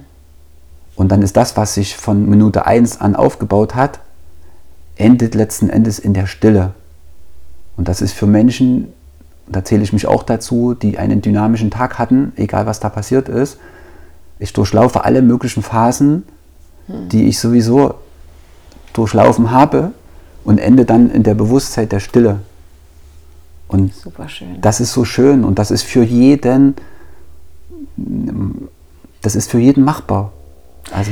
Und dann ist das, was sich von Minute 1 an aufgebaut hat, endet letzten Endes in der Stille. Und das ist für Menschen da zähle ich mich auch dazu, die einen dynamischen Tag hatten, egal was da passiert ist. Ich durchlaufe alle möglichen Phasen, hm. die ich sowieso durchlaufen habe und ende dann in der Bewusstheit der Stille. Und das ist so schön und das ist für jeden, das ist für jeden machbar. Also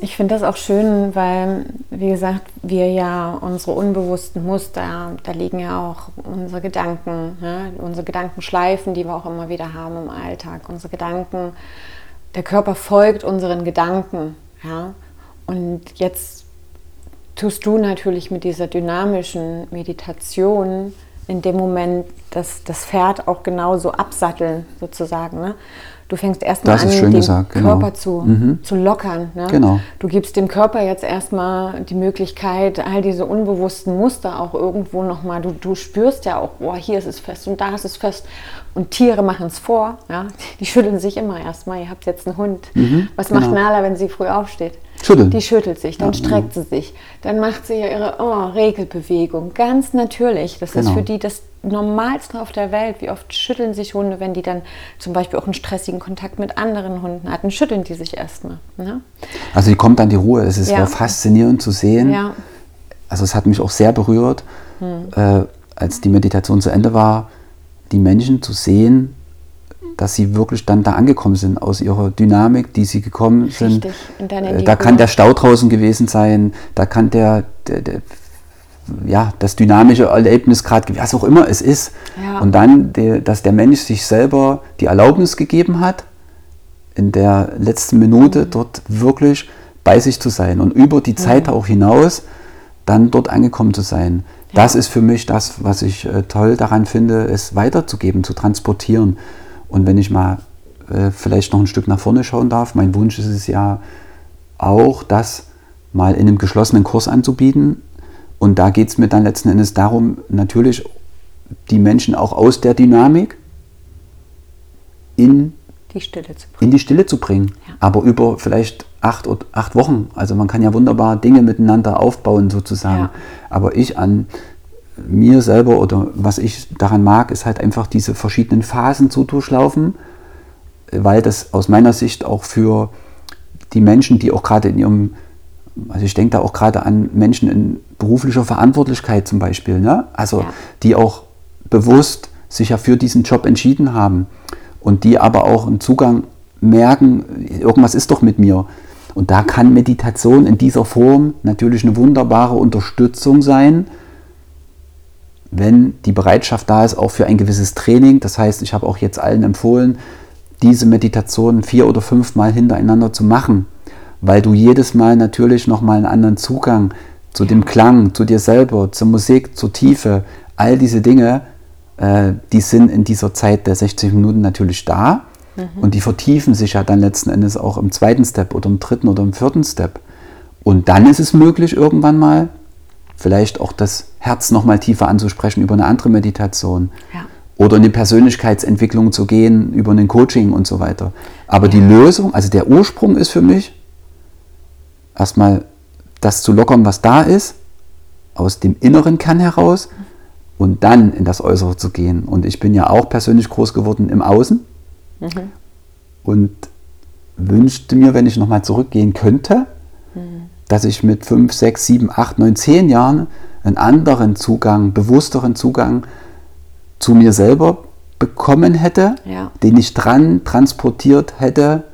ich finde das auch schön, weil, wie gesagt, wir ja unsere unbewussten Muster, da liegen ja auch unsere Gedanken, ne? unsere Gedankenschleifen, die wir auch immer wieder haben im Alltag, unsere Gedanken, der Körper folgt unseren Gedanken. Ja? Und jetzt tust du natürlich mit dieser dynamischen Meditation in dem Moment das, das Pferd auch genauso absatteln, sozusagen. Ne? Du fängst erstmal an, den gesagt, genau. Körper zu, mhm. zu lockern. Ne? Genau. Du gibst dem Körper jetzt erstmal die Möglichkeit, all diese unbewussten Muster auch irgendwo nochmal, du, du spürst ja auch, boah, hier ist es fest und da ist es fest. Und Tiere machen es vor, ja? die schütteln sich immer erstmal. Ihr habt jetzt einen Hund. Mhm. Was genau. macht Nala, wenn sie früh aufsteht? Schütteln. Die schüttelt sich, dann ja, streckt genau. sie sich, dann macht sie ihre oh, Regelbewegung. Ganz natürlich. Das genau. ist für die das Normalste auf der Welt. Wie oft schütteln sich Hunde, wenn die dann zum Beispiel auch einen stressigen Kontakt mit anderen Hunden hatten, schütteln die sich erstmal. Ne? Also die kommt dann die Ruhe. Es ist ja. faszinierend zu sehen. Ja. Also es hat mich auch sehr berührt, hm. äh, als die Meditation zu Ende war, die Menschen zu sehen, dass sie wirklich dann da angekommen sind aus ihrer Dynamik, die sie gekommen sind. Richtig. Äh, da kann der Stau draußen gewesen sein, da kann der, der, der ja, das dynamische Erlebnis gerade, was auch immer es ist. Ja. Und dann, dass der Mensch sich selber die Erlaubnis gegeben hat, in der letzten Minute mhm. dort wirklich bei sich zu sein und über die Zeit mhm. auch hinaus dann dort angekommen zu sein. Ja. Das ist für mich das, was ich äh, toll daran finde, es weiterzugeben, zu transportieren. Und wenn ich mal äh, vielleicht noch ein Stück nach vorne schauen darf, mein Wunsch ist es ja auch, das mal in einem geschlossenen Kurs anzubieten. Und da geht es mir dann letzten Endes darum, natürlich die Menschen auch aus der Dynamik in die Stille zu bringen. In die Stille zu bringen. Ja. Aber über vielleicht acht, acht Wochen. Also man kann ja wunderbar Dinge miteinander aufbauen sozusagen. Ja. Aber ich an mir selber oder was ich daran mag, ist halt einfach diese verschiedenen Phasen zu durchlaufen, weil das aus meiner Sicht auch für die Menschen, die auch gerade in ihrem, also ich denke da auch gerade an Menschen in beruflicher Verantwortlichkeit zum Beispiel, ne? also die auch bewusst sich ja für diesen Job entschieden haben und die aber auch einen Zugang merken, irgendwas ist doch mit mir. Und da kann Meditation in dieser Form natürlich eine wunderbare Unterstützung sein, wenn die Bereitschaft da ist, auch für ein gewisses Training. Das heißt, ich habe auch jetzt allen empfohlen, diese Meditation vier oder fünf Mal hintereinander zu machen, weil du jedes Mal natürlich nochmal einen anderen Zugang zu dem Klang, zu dir selber, zur Musik, zur Tiefe, all diese Dinge, äh, die sind in dieser Zeit der 60 Minuten natürlich da mhm. und die vertiefen sich ja dann letzten Endes auch im zweiten Step oder im dritten oder im vierten Step. Und dann ist es möglich, irgendwann mal vielleicht auch das Herz noch mal tiefer anzusprechen über eine andere Meditation. Ja. Oder in die Persönlichkeitsentwicklung zu gehen, über ein Coaching und so weiter. Aber ja. die Lösung, also der Ursprung ist für mich, erstmal das zu lockern, was da ist, aus dem inneren Kern heraus und dann in das Äußere zu gehen. Und ich bin ja auch persönlich groß geworden im Außen mhm. und wünschte mir, wenn ich nochmal zurückgehen könnte, dass ich mit 5, 6, 7, 8, 9, 10 Jahren einen anderen Zugang, bewussteren Zugang zu mir selber bekommen hätte, ja. den ich dran transportiert hätte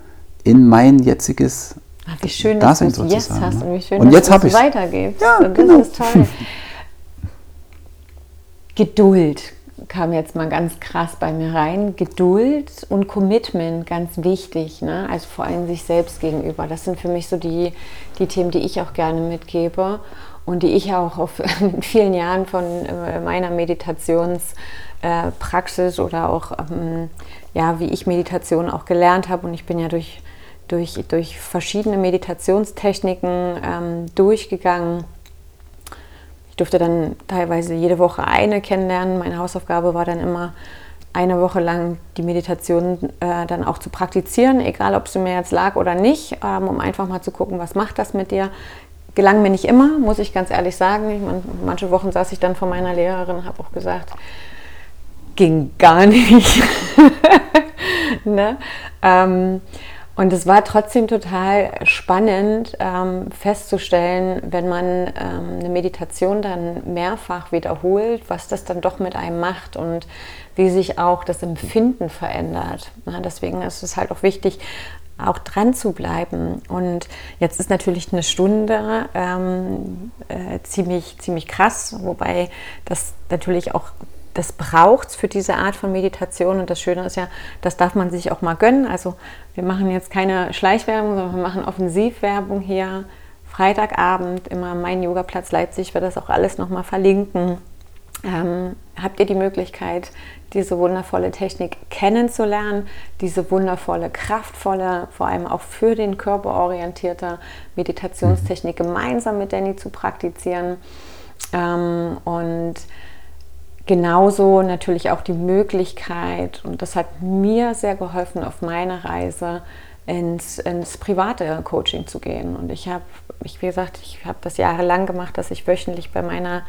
in mein jetziges Ach, wie schön, dass du es jetzt hast und wie schön, und dass du es weitergibst. Ja, das genau. ist toll. [laughs] Geduld kam jetzt mal ganz krass bei mir rein. Geduld und Commitment, ganz wichtig. Ne? Also vor allem sich selbst gegenüber. Das sind für mich so die, die Themen, die ich auch gerne mitgebe und die ich auch auf [laughs] vielen Jahren von äh, meiner Meditationspraxis oder auch, ähm, ja, wie ich Meditation auch gelernt habe. Und ich bin ja durch, durch, durch verschiedene Meditationstechniken ähm, durchgegangen ich durfte dann teilweise jede Woche eine kennenlernen. Meine Hausaufgabe war dann immer, eine Woche lang die Meditation äh, dann auch zu praktizieren, egal ob sie mir jetzt lag oder nicht, ähm, um einfach mal zu gucken, was macht das mit dir. Gelang mir nicht immer, muss ich ganz ehrlich sagen. Ich mein, manche Wochen saß ich dann vor meiner Lehrerin habe auch gesagt, ging gar nicht. [laughs] ne? ähm, und es war trotzdem total spannend ähm, festzustellen, wenn man ähm, eine Meditation dann mehrfach wiederholt, was das dann doch mit einem macht und wie sich auch das Empfinden verändert. Ja, deswegen ist es halt auch wichtig, auch dran zu bleiben. Und jetzt ist natürlich eine Stunde ähm, äh, ziemlich, ziemlich krass, wobei das natürlich auch das braucht es für diese Art von Meditation. Und das Schöne ist ja, das darf man sich auch mal gönnen. Also wir machen jetzt keine Schleichwerbung, sondern wir machen Offensivwerbung hier. Freitagabend immer mein Yogaplatz Leipzig, wird das auch alles nochmal verlinken. Ähm, habt ihr die Möglichkeit, diese wundervolle Technik kennenzulernen, diese wundervolle, kraftvolle, vor allem auch für den Körper orientierte Meditationstechnik gemeinsam mit Danny zu praktizieren. Ähm, und genauso natürlich auch die Möglichkeit, und das hat mir sehr geholfen auf meiner Reise, ins, ins private Coaching zu gehen. Und ich habe, ich, wie gesagt, ich habe das jahrelang gemacht, dass ich wöchentlich bei meiner,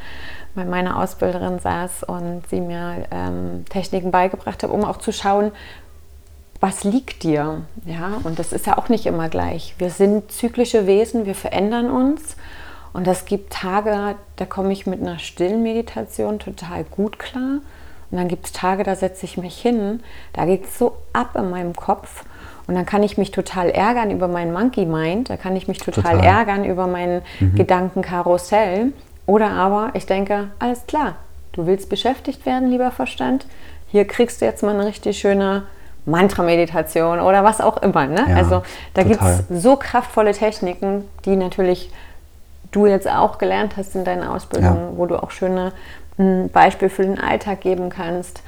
bei meiner Ausbilderin saß und sie mir ähm, Techniken beigebracht habe, um auch zu schauen, was liegt dir? Ja, und das ist ja auch nicht immer gleich. Wir sind zyklische Wesen, wir verändern uns und es gibt Tage, da komme ich mit einer stillen Meditation total gut klar. Und dann gibt es Tage, da setze ich mich hin, da geht es so ab in meinem Kopf. Und dann kann ich mich total ärgern über mein Monkey Mind, da kann ich mich total, total. ärgern über mein mhm. Gedankenkarussell. Oder aber ich denke, alles klar, du willst beschäftigt werden, lieber Verstand. Hier kriegst du jetzt mal eine richtig schöne Mantra-Meditation oder was auch immer. Ne? Ja, also da gibt es so kraftvolle Techniken, die natürlich du jetzt auch gelernt hast in deiner Ausbildung, ja. wo du auch schöne hm, Beispiele für den Alltag geben kannst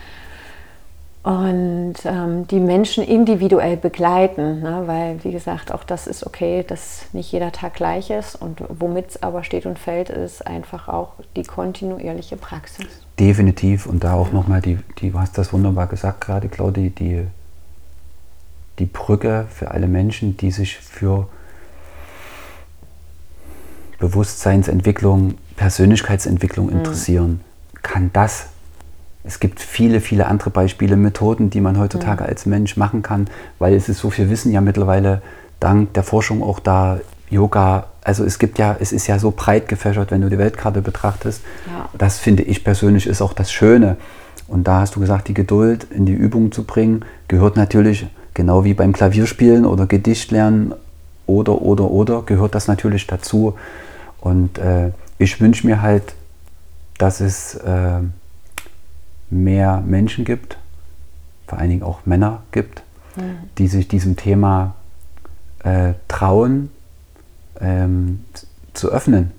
und ähm, die Menschen individuell begleiten, ne? weil wie gesagt, auch das ist okay, dass nicht jeder Tag gleich ist und womit es aber steht und fällt, ist einfach auch die kontinuierliche Praxis. Definitiv und da auch nochmal, die, die, du hast das wunderbar gesagt gerade, Claudi, die, die Brücke für alle Menschen, die sich für Bewusstseinsentwicklung, Persönlichkeitsentwicklung mhm. interessieren, mhm. kann das. Es gibt viele, viele andere Beispiele, Methoden, die man heutzutage mhm. als Mensch machen kann, weil es ist so viel Wissen ja mittlerweile dank der Forschung auch da, Yoga, also es gibt ja, es ist ja so breit gefächert, wenn du die Weltkarte betrachtest. Ja. Das finde ich persönlich ist auch das Schöne. Und da hast du gesagt, die Geduld in die Übung zu bringen, gehört natürlich, genau wie beim Klavierspielen oder Gedicht lernen oder, oder, oder, gehört das natürlich dazu. Und äh, ich wünsche mir halt, dass es äh, mehr Menschen gibt, vor allen Dingen auch Männer gibt, mhm. die sich diesem Thema äh, trauen ähm, zu öffnen.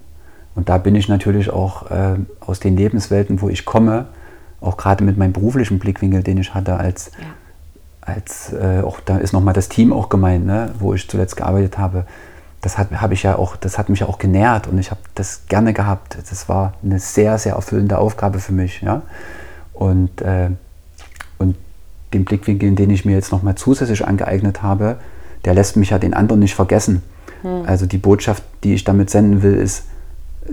Und da bin ich natürlich auch äh, aus den Lebenswelten, wo ich komme, auch gerade mit meinem beruflichen Blickwinkel, den ich hatte als, ja. als äh, auch da ist nochmal das Team auch gemeint, ne, wo ich zuletzt gearbeitet habe, das hat, habe ich ja auch, das hat mich ja auch genährt und ich habe das gerne gehabt. Das war eine sehr, sehr erfüllende Aufgabe für mich. Ja? Und, äh, und den Blickwinkel, den ich mir jetzt nochmal zusätzlich angeeignet habe, der lässt mich ja den anderen nicht vergessen. Hm. Also die Botschaft, die ich damit senden will, ist,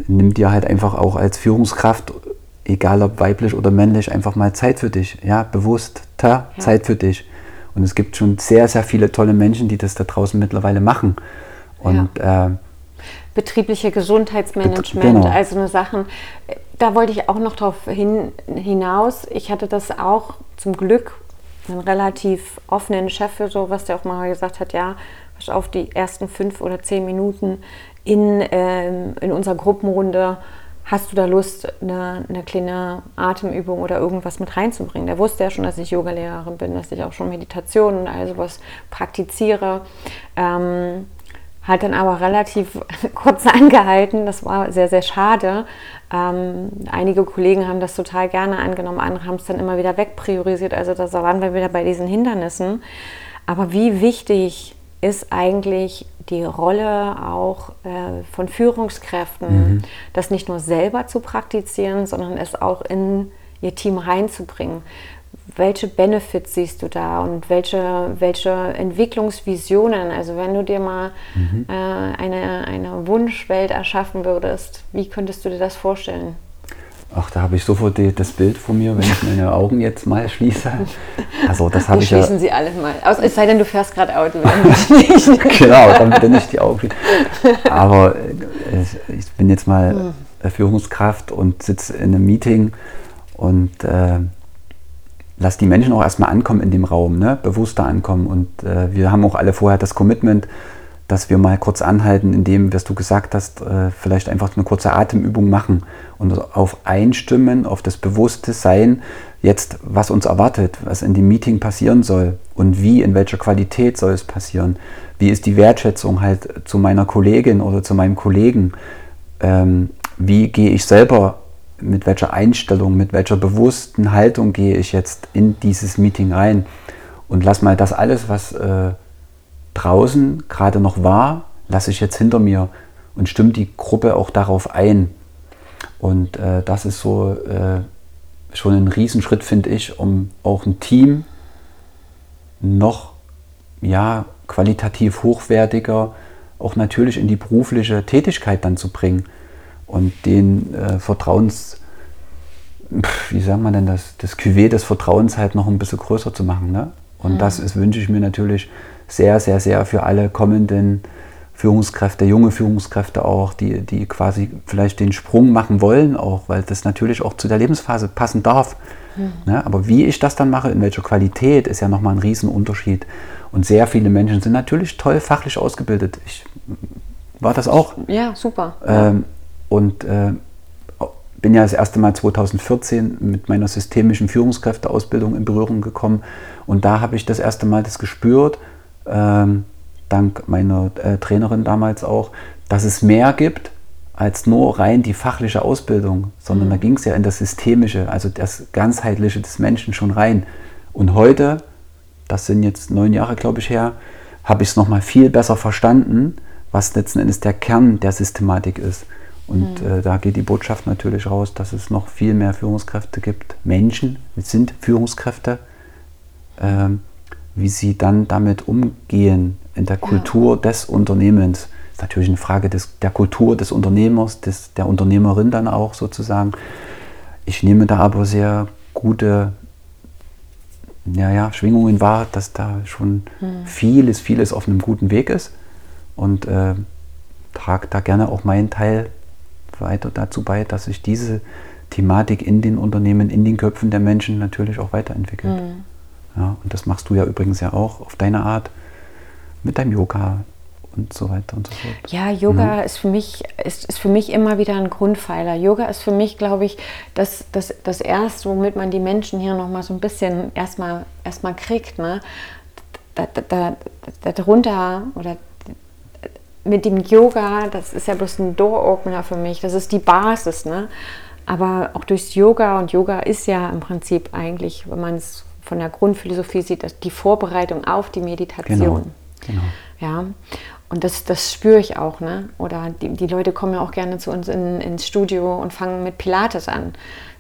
nimm dir halt einfach auch als Führungskraft, egal ob weiblich oder männlich, einfach mal Zeit für dich. Ja, bewusst, ta, ja. Zeit für dich. Und es gibt schon sehr, sehr viele tolle Menschen, die das da draußen mittlerweile machen. Und ja. äh, betriebliche Gesundheitsmanagement, genau. also eine Sachen. Da wollte ich auch noch darauf hin, hinaus. Ich hatte das auch zum Glück einen relativ offenen Chef für sowas, der auch mal gesagt hat, ja, pass auf die ersten fünf oder zehn Minuten in, ähm, in unserer Gruppenrunde hast du da Lust, eine, eine, kleine Atemübung oder irgendwas mit reinzubringen? Der wusste ja schon, dass ich Yogalehrerin bin, dass ich auch schon Meditation und all sowas praktiziere. Ähm, hat dann aber relativ [laughs] kurz angehalten. Das war sehr, sehr schade. Ähm, einige Kollegen haben das total gerne angenommen, andere haben es dann immer wieder wegpriorisiert. Also da waren wir wieder bei diesen Hindernissen. Aber wie wichtig ist eigentlich die Rolle auch äh, von Führungskräften, mhm. das nicht nur selber zu praktizieren, sondern es auch in ihr Team reinzubringen welche Benefits siehst du da und welche, welche Entwicklungsvisionen? Also wenn du dir mal mhm. äh, eine, eine Wunschwelt erschaffen würdest, wie könntest du dir das vorstellen? Ach, da habe ich sofort die, das Bild von mir, wenn ich meine Augen jetzt mal schließe. Also das habe ich schließen ja, Sie alle mal. Aus, es sei denn, du fährst gerade Auto. [laughs] genau, dann bitte nicht die Augen schließen. Aber äh, ich bin jetzt mal hm. Führungskraft und sitze in einem Meeting und äh, lass die Menschen auch erstmal ankommen in dem Raum, ne? bewusster ankommen. Und äh, wir haben auch alle vorher das Commitment, dass wir mal kurz anhalten, indem, was du gesagt hast, äh, vielleicht einfach eine kurze Atemübung machen und auf einstimmen, auf das bewusste Sein, jetzt was uns erwartet, was in dem Meeting passieren soll und wie, in welcher Qualität soll es passieren. Wie ist die Wertschätzung halt zu meiner Kollegin oder zu meinem Kollegen? Ähm, wie gehe ich selber, mit welcher Einstellung, mit welcher bewussten Haltung gehe ich jetzt in dieses Meeting rein? Und lass mal das alles, was äh, draußen gerade noch war, lasse ich jetzt hinter mir und stimmt die Gruppe auch darauf ein. Und äh, das ist so äh, schon ein Riesenschritt, finde ich, um auch ein Team noch ja, qualitativ hochwertiger auch natürlich in die berufliche Tätigkeit dann zu bringen und den äh, Vertrauens, wie sagt man denn das, das Cuvée des Vertrauens halt noch ein bisschen größer zu machen. Ne? Und mhm. das ist, wünsche ich mir natürlich sehr, sehr, sehr für alle kommenden Führungskräfte, junge Führungskräfte auch, die, die quasi vielleicht den Sprung machen wollen, auch, weil das natürlich auch zu der Lebensphase passen darf. Mhm. Ne? Aber wie ich das dann mache, in welcher Qualität, ist ja nochmal ein Riesenunterschied. Und sehr viele Menschen sind natürlich toll fachlich ausgebildet. Ich war das auch. Ja, super. Ähm, und äh, bin ja das erste Mal 2014 mit meiner systemischen Führungskräfteausbildung in Berührung gekommen. Und da habe ich das erste Mal das gespürt, ähm, dank meiner äh, Trainerin damals auch, dass es mehr gibt als nur rein die fachliche Ausbildung, sondern mhm. da ging es ja in das Systemische, also das Ganzheitliche des Menschen schon rein. Und heute, das sind jetzt neun Jahre, glaube ich, her, habe ich es nochmal viel besser verstanden, was letzten Endes der Kern der Systematik ist. Und mhm. äh, da geht die Botschaft natürlich raus, dass es noch viel mehr Führungskräfte gibt. Menschen sind Führungskräfte. Ähm, wie sie dann damit umgehen in der Kultur ja. des Unternehmens. Ist natürlich eine Frage des, der Kultur des Unternehmers, des, der Unternehmerin dann auch sozusagen. Ich nehme da aber sehr gute ja, ja, Schwingungen wahr, dass da schon hm. vieles, vieles auf einem guten Weg ist und äh, trage da gerne auch meinen Teil weiter dazu bei, dass sich diese Thematik in den Unternehmen, in den Köpfen der Menschen natürlich auch weiterentwickelt. Hm. Ja, und das machst du ja übrigens ja auch auf deine Art mit deinem Yoga und so weiter und so fort. Ja, Yoga mhm. ist, für mich, ist, ist für mich immer wieder ein Grundpfeiler. Yoga ist für mich, glaube ich, das, das, das Erste, womit man die Menschen hier nochmal so ein bisschen erstmal erstmal kriegt. Ne? Da, da, da, darunter oder mit dem Yoga, das ist ja bloß ein Door-Opener für mich, das ist die Basis. Ne? Aber auch durchs Yoga, und Yoga ist ja im Prinzip eigentlich, wenn man es von der Grundphilosophie sieht, die Vorbereitung auf die Meditation. Genau, genau. Ja, und das, das spüre ich auch. Ne? Oder die, die Leute kommen ja auch gerne zu uns in, ins Studio und fangen mit Pilates an.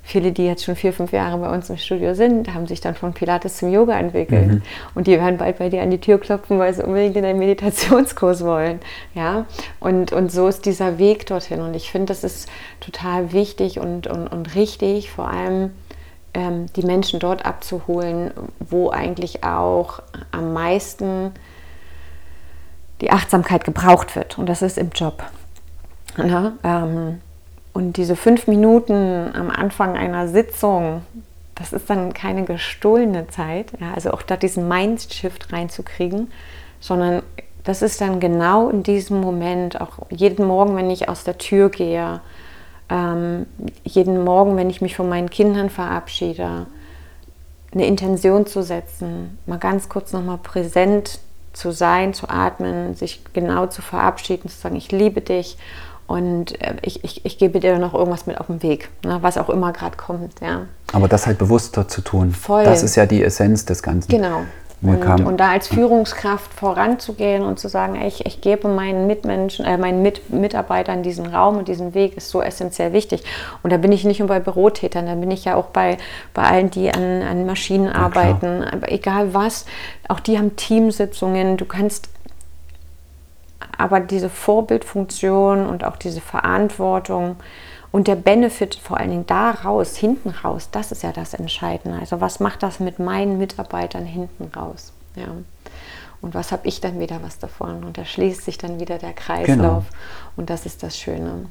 Viele, die jetzt schon vier, fünf Jahre bei uns im Studio sind, haben sich dann von Pilates zum Yoga entwickelt. Mhm. Und die werden bald bei dir an die Tür klopfen, weil sie unbedingt in einen Meditationskurs wollen. Ja? Und, und so ist dieser Weg dorthin. Und ich finde, das ist total wichtig und, und, und richtig, vor allem ähm, die Menschen dort abzuholen, wo eigentlich auch am meisten die Achtsamkeit gebraucht wird. Und das ist im Job. Na, ähm, und diese fünf Minuten am Anfang einer Sitzung, das ist dann keine gestohlene Zeit, ja, also auch da diesen Mindshift reinzukriegen, sondern das ist dann genau in diesem Moment, auch jeden Morgen, wenn ich aus der Tür gehe, ähm, jeden Morgen, wenn ich mich von meinen Kindern verabschiede, eine Intention zu setzen, mal ganz kurz nochmal präsent zu sein, zu atmen, sich genau zu verabschieden, zu sagen, ich liebe dich und äh, ich, ich, ich gebe dir noch irgendwas mit auf den Weg, ne, was auch immer gerade kommt. Ja. Aber das halt bewusster zu tun, Voll. das ist ja die Essenz des Ganzen. Genau. Und, und, da als Führungskraft voranzugehen und zu sagen, ich, ich gebe meinen Mitmenschen, äh, meinen Mit Mitarbeitern diesen Raum und diesen Weg ist so essentiell wichtig. Und da bin ich nicht nur bei Bürotätern, da bin ich ja auch bei, bei allen, die an, an Maschinen ja, arbeiten, aber egal was, auch die haben Teamsitzungen, du kannst aber diese Vorbildfunktion und auch diese Verantwortung Und der Benefit vor allen Dingen da raus, hinten raus, das ist ja das Entscheidende. Also was macht das mit meinen Mitarbeitern hinten raus? Ja. Und was habe ich dann wieder was davon? Und da schließt sich dann wieder der Kreislauf. Genau. Und das ist das Schöne.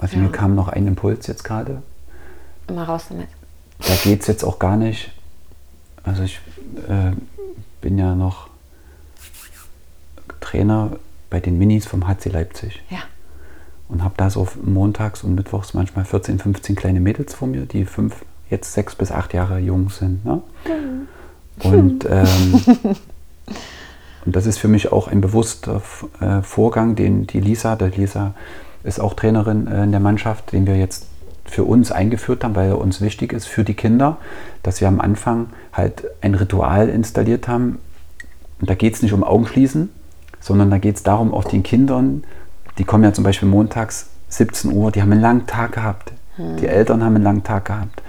Also ja. mir kam noch ein Impuls jetzt gerade. Immer raus damit. Da geht es jetzt auch gar nicht. Also ich äh, bin ja noch Trainer bei den Minis vom HC Leipzig. Ja. Und habe da so montags und mittwochs manchmal 14, 15 kleine Mädels vor mir, die fünf, jetzt sechs bis acht Jahre jung sind. Ne? Mhm. Und, [laughs] ähm, und das ist für mich auch ein bewusster äh, Vorgang, den die Lisa, der Lisa ist auch Trainerin äh, in der Mannschaft, den wir jetzt für uns eingeführt haben, weil er uns wichtig ist für die Kinder, dass wir am Anfang halt ein Ritual installiert haben. Und da geht es nicht um Augenschließen, sondern da geht es darum, auch den Kindern, die kommen ja zum Beispiel montags 17 Uhr, die haben einen langen Tag gehabt. Hm. Die Eltern haben einen langen Tag gehabt.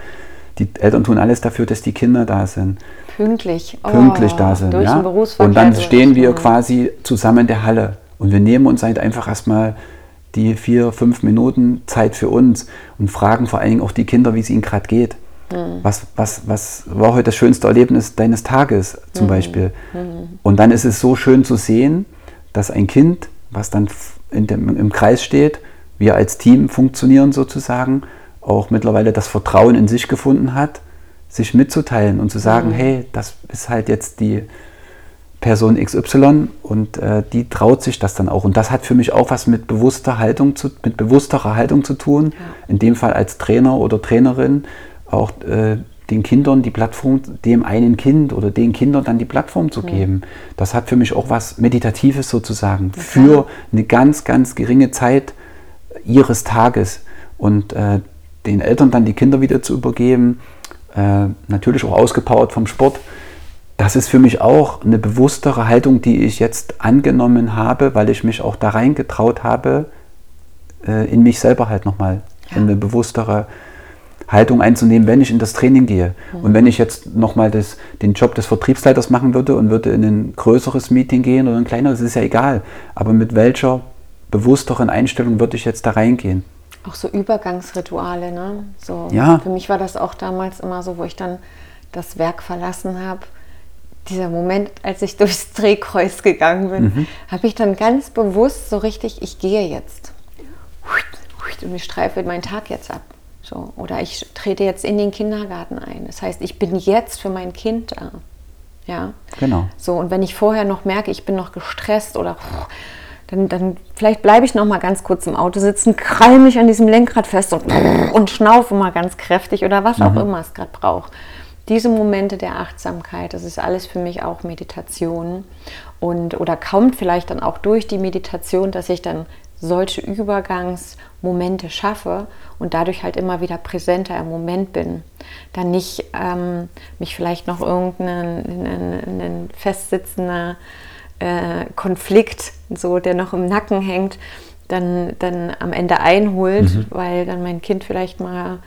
Die Eltern tun alles dafür, dass die Kinder da sind. Pünktlich. Oh, Pünktlich da sind. Durch ja? Und dann stehen wir quasi zusammen in der Halle. Und wir nehmen uns halt einfach erstmal die vier, fünf Minuten Zeit für uns und fragen vor allen Dingen auch die Kinder, wie es ihnen gerade geht. Mhm. Was, was, was war heute das schönste Erlebnis deines Tages zum mhm. Beispiel? Mhm. Und dann ist es so schön zu sehen, dass ein Kind, was dann dem, im Kreis steht, wir als Team funktionieren sozusagen, auch mittlerweile das Vertrauen in sich gefunden hat, sich mitzuteilen und zu sagen, mhm. hey, das ist halt jetzt die Person XY und äh, die traut sich das dann auch. Und das hat für mich auch was mit bewusster Haltung zu, mit bewussterer Haltung zu tun. Ja. In dem Fall als Trainer oder Trainerin auch äh, den Kindern die Plattform, dem einen Kind oder den Kindern dann die Plattform zu geben. Das hat für mich auch was Meditatives sozusagen okay. für eine ganz, ganz geringe Zeit ihres Tages. Und äh, den Eltern dann die Kinder wieder zu übergeben, äh, natürlich auch ausgepowert vom Sport. Das ist für mich auch eine bewusstere Haltung, die ich jetzt angenommen habe, weil ich mich auch da reingetraut habe, äh, in mich selber halt nochmal ja. eine bewusstere Haltung einzunehmen, wenn ich in das Training gehe. Mhm. Und wenn ich jetzt nochmal den Job des Vertriebsleiters machen würde und würde in ein größeres Meeting gehen oder ein kleineres, ist ja egal. Aber mit welcher bewussteren Einstellung würde ich jetzt da reingehen? Auch so Übergangsrituale, ne? So, ja. Für mich war das auch damals immer so, wo ich dann das Werk verlassen habe. Dieser Moment, als ich [laughs] durchs Drehkreuz gegangen bin, mhm. habe ich dann ganz bewusst so richtig, ich gehe jetzt. Und ich streife meinen Tag jetzt ab. So, oder ich trete jetzt in den Kindergarten ein. Das heißt, ich bin jetzt für mein Kind da. Ja. Genau. So, und wenn ich vorher noch merke, ich bin noch gestresst oder dann, dann vielleicht bleibe ich noch mal ganz kurz im Auto sitzen, krall mich an diesem Lenkrad fest und, und schnaufe mal ganz kräftig oder was auch mhm. immer es gerade braucht. Diese Momente der Achtsamkeit, das ist alles für mich auch Meditation und oder kommt vielleicht dann auch durch die Meditation, dass ich dann solche Übergangsmomente schaffe und dadurch halt immer wieder präsenter im Moment bin. Dann nicht ähm, mich vielleicht noch irgendeinen festsitzender äh, Konflikt, so der noch im Nacken hängt, dann, dann am Ende einholt, mhm. weil dann mein Kind vielleicht mal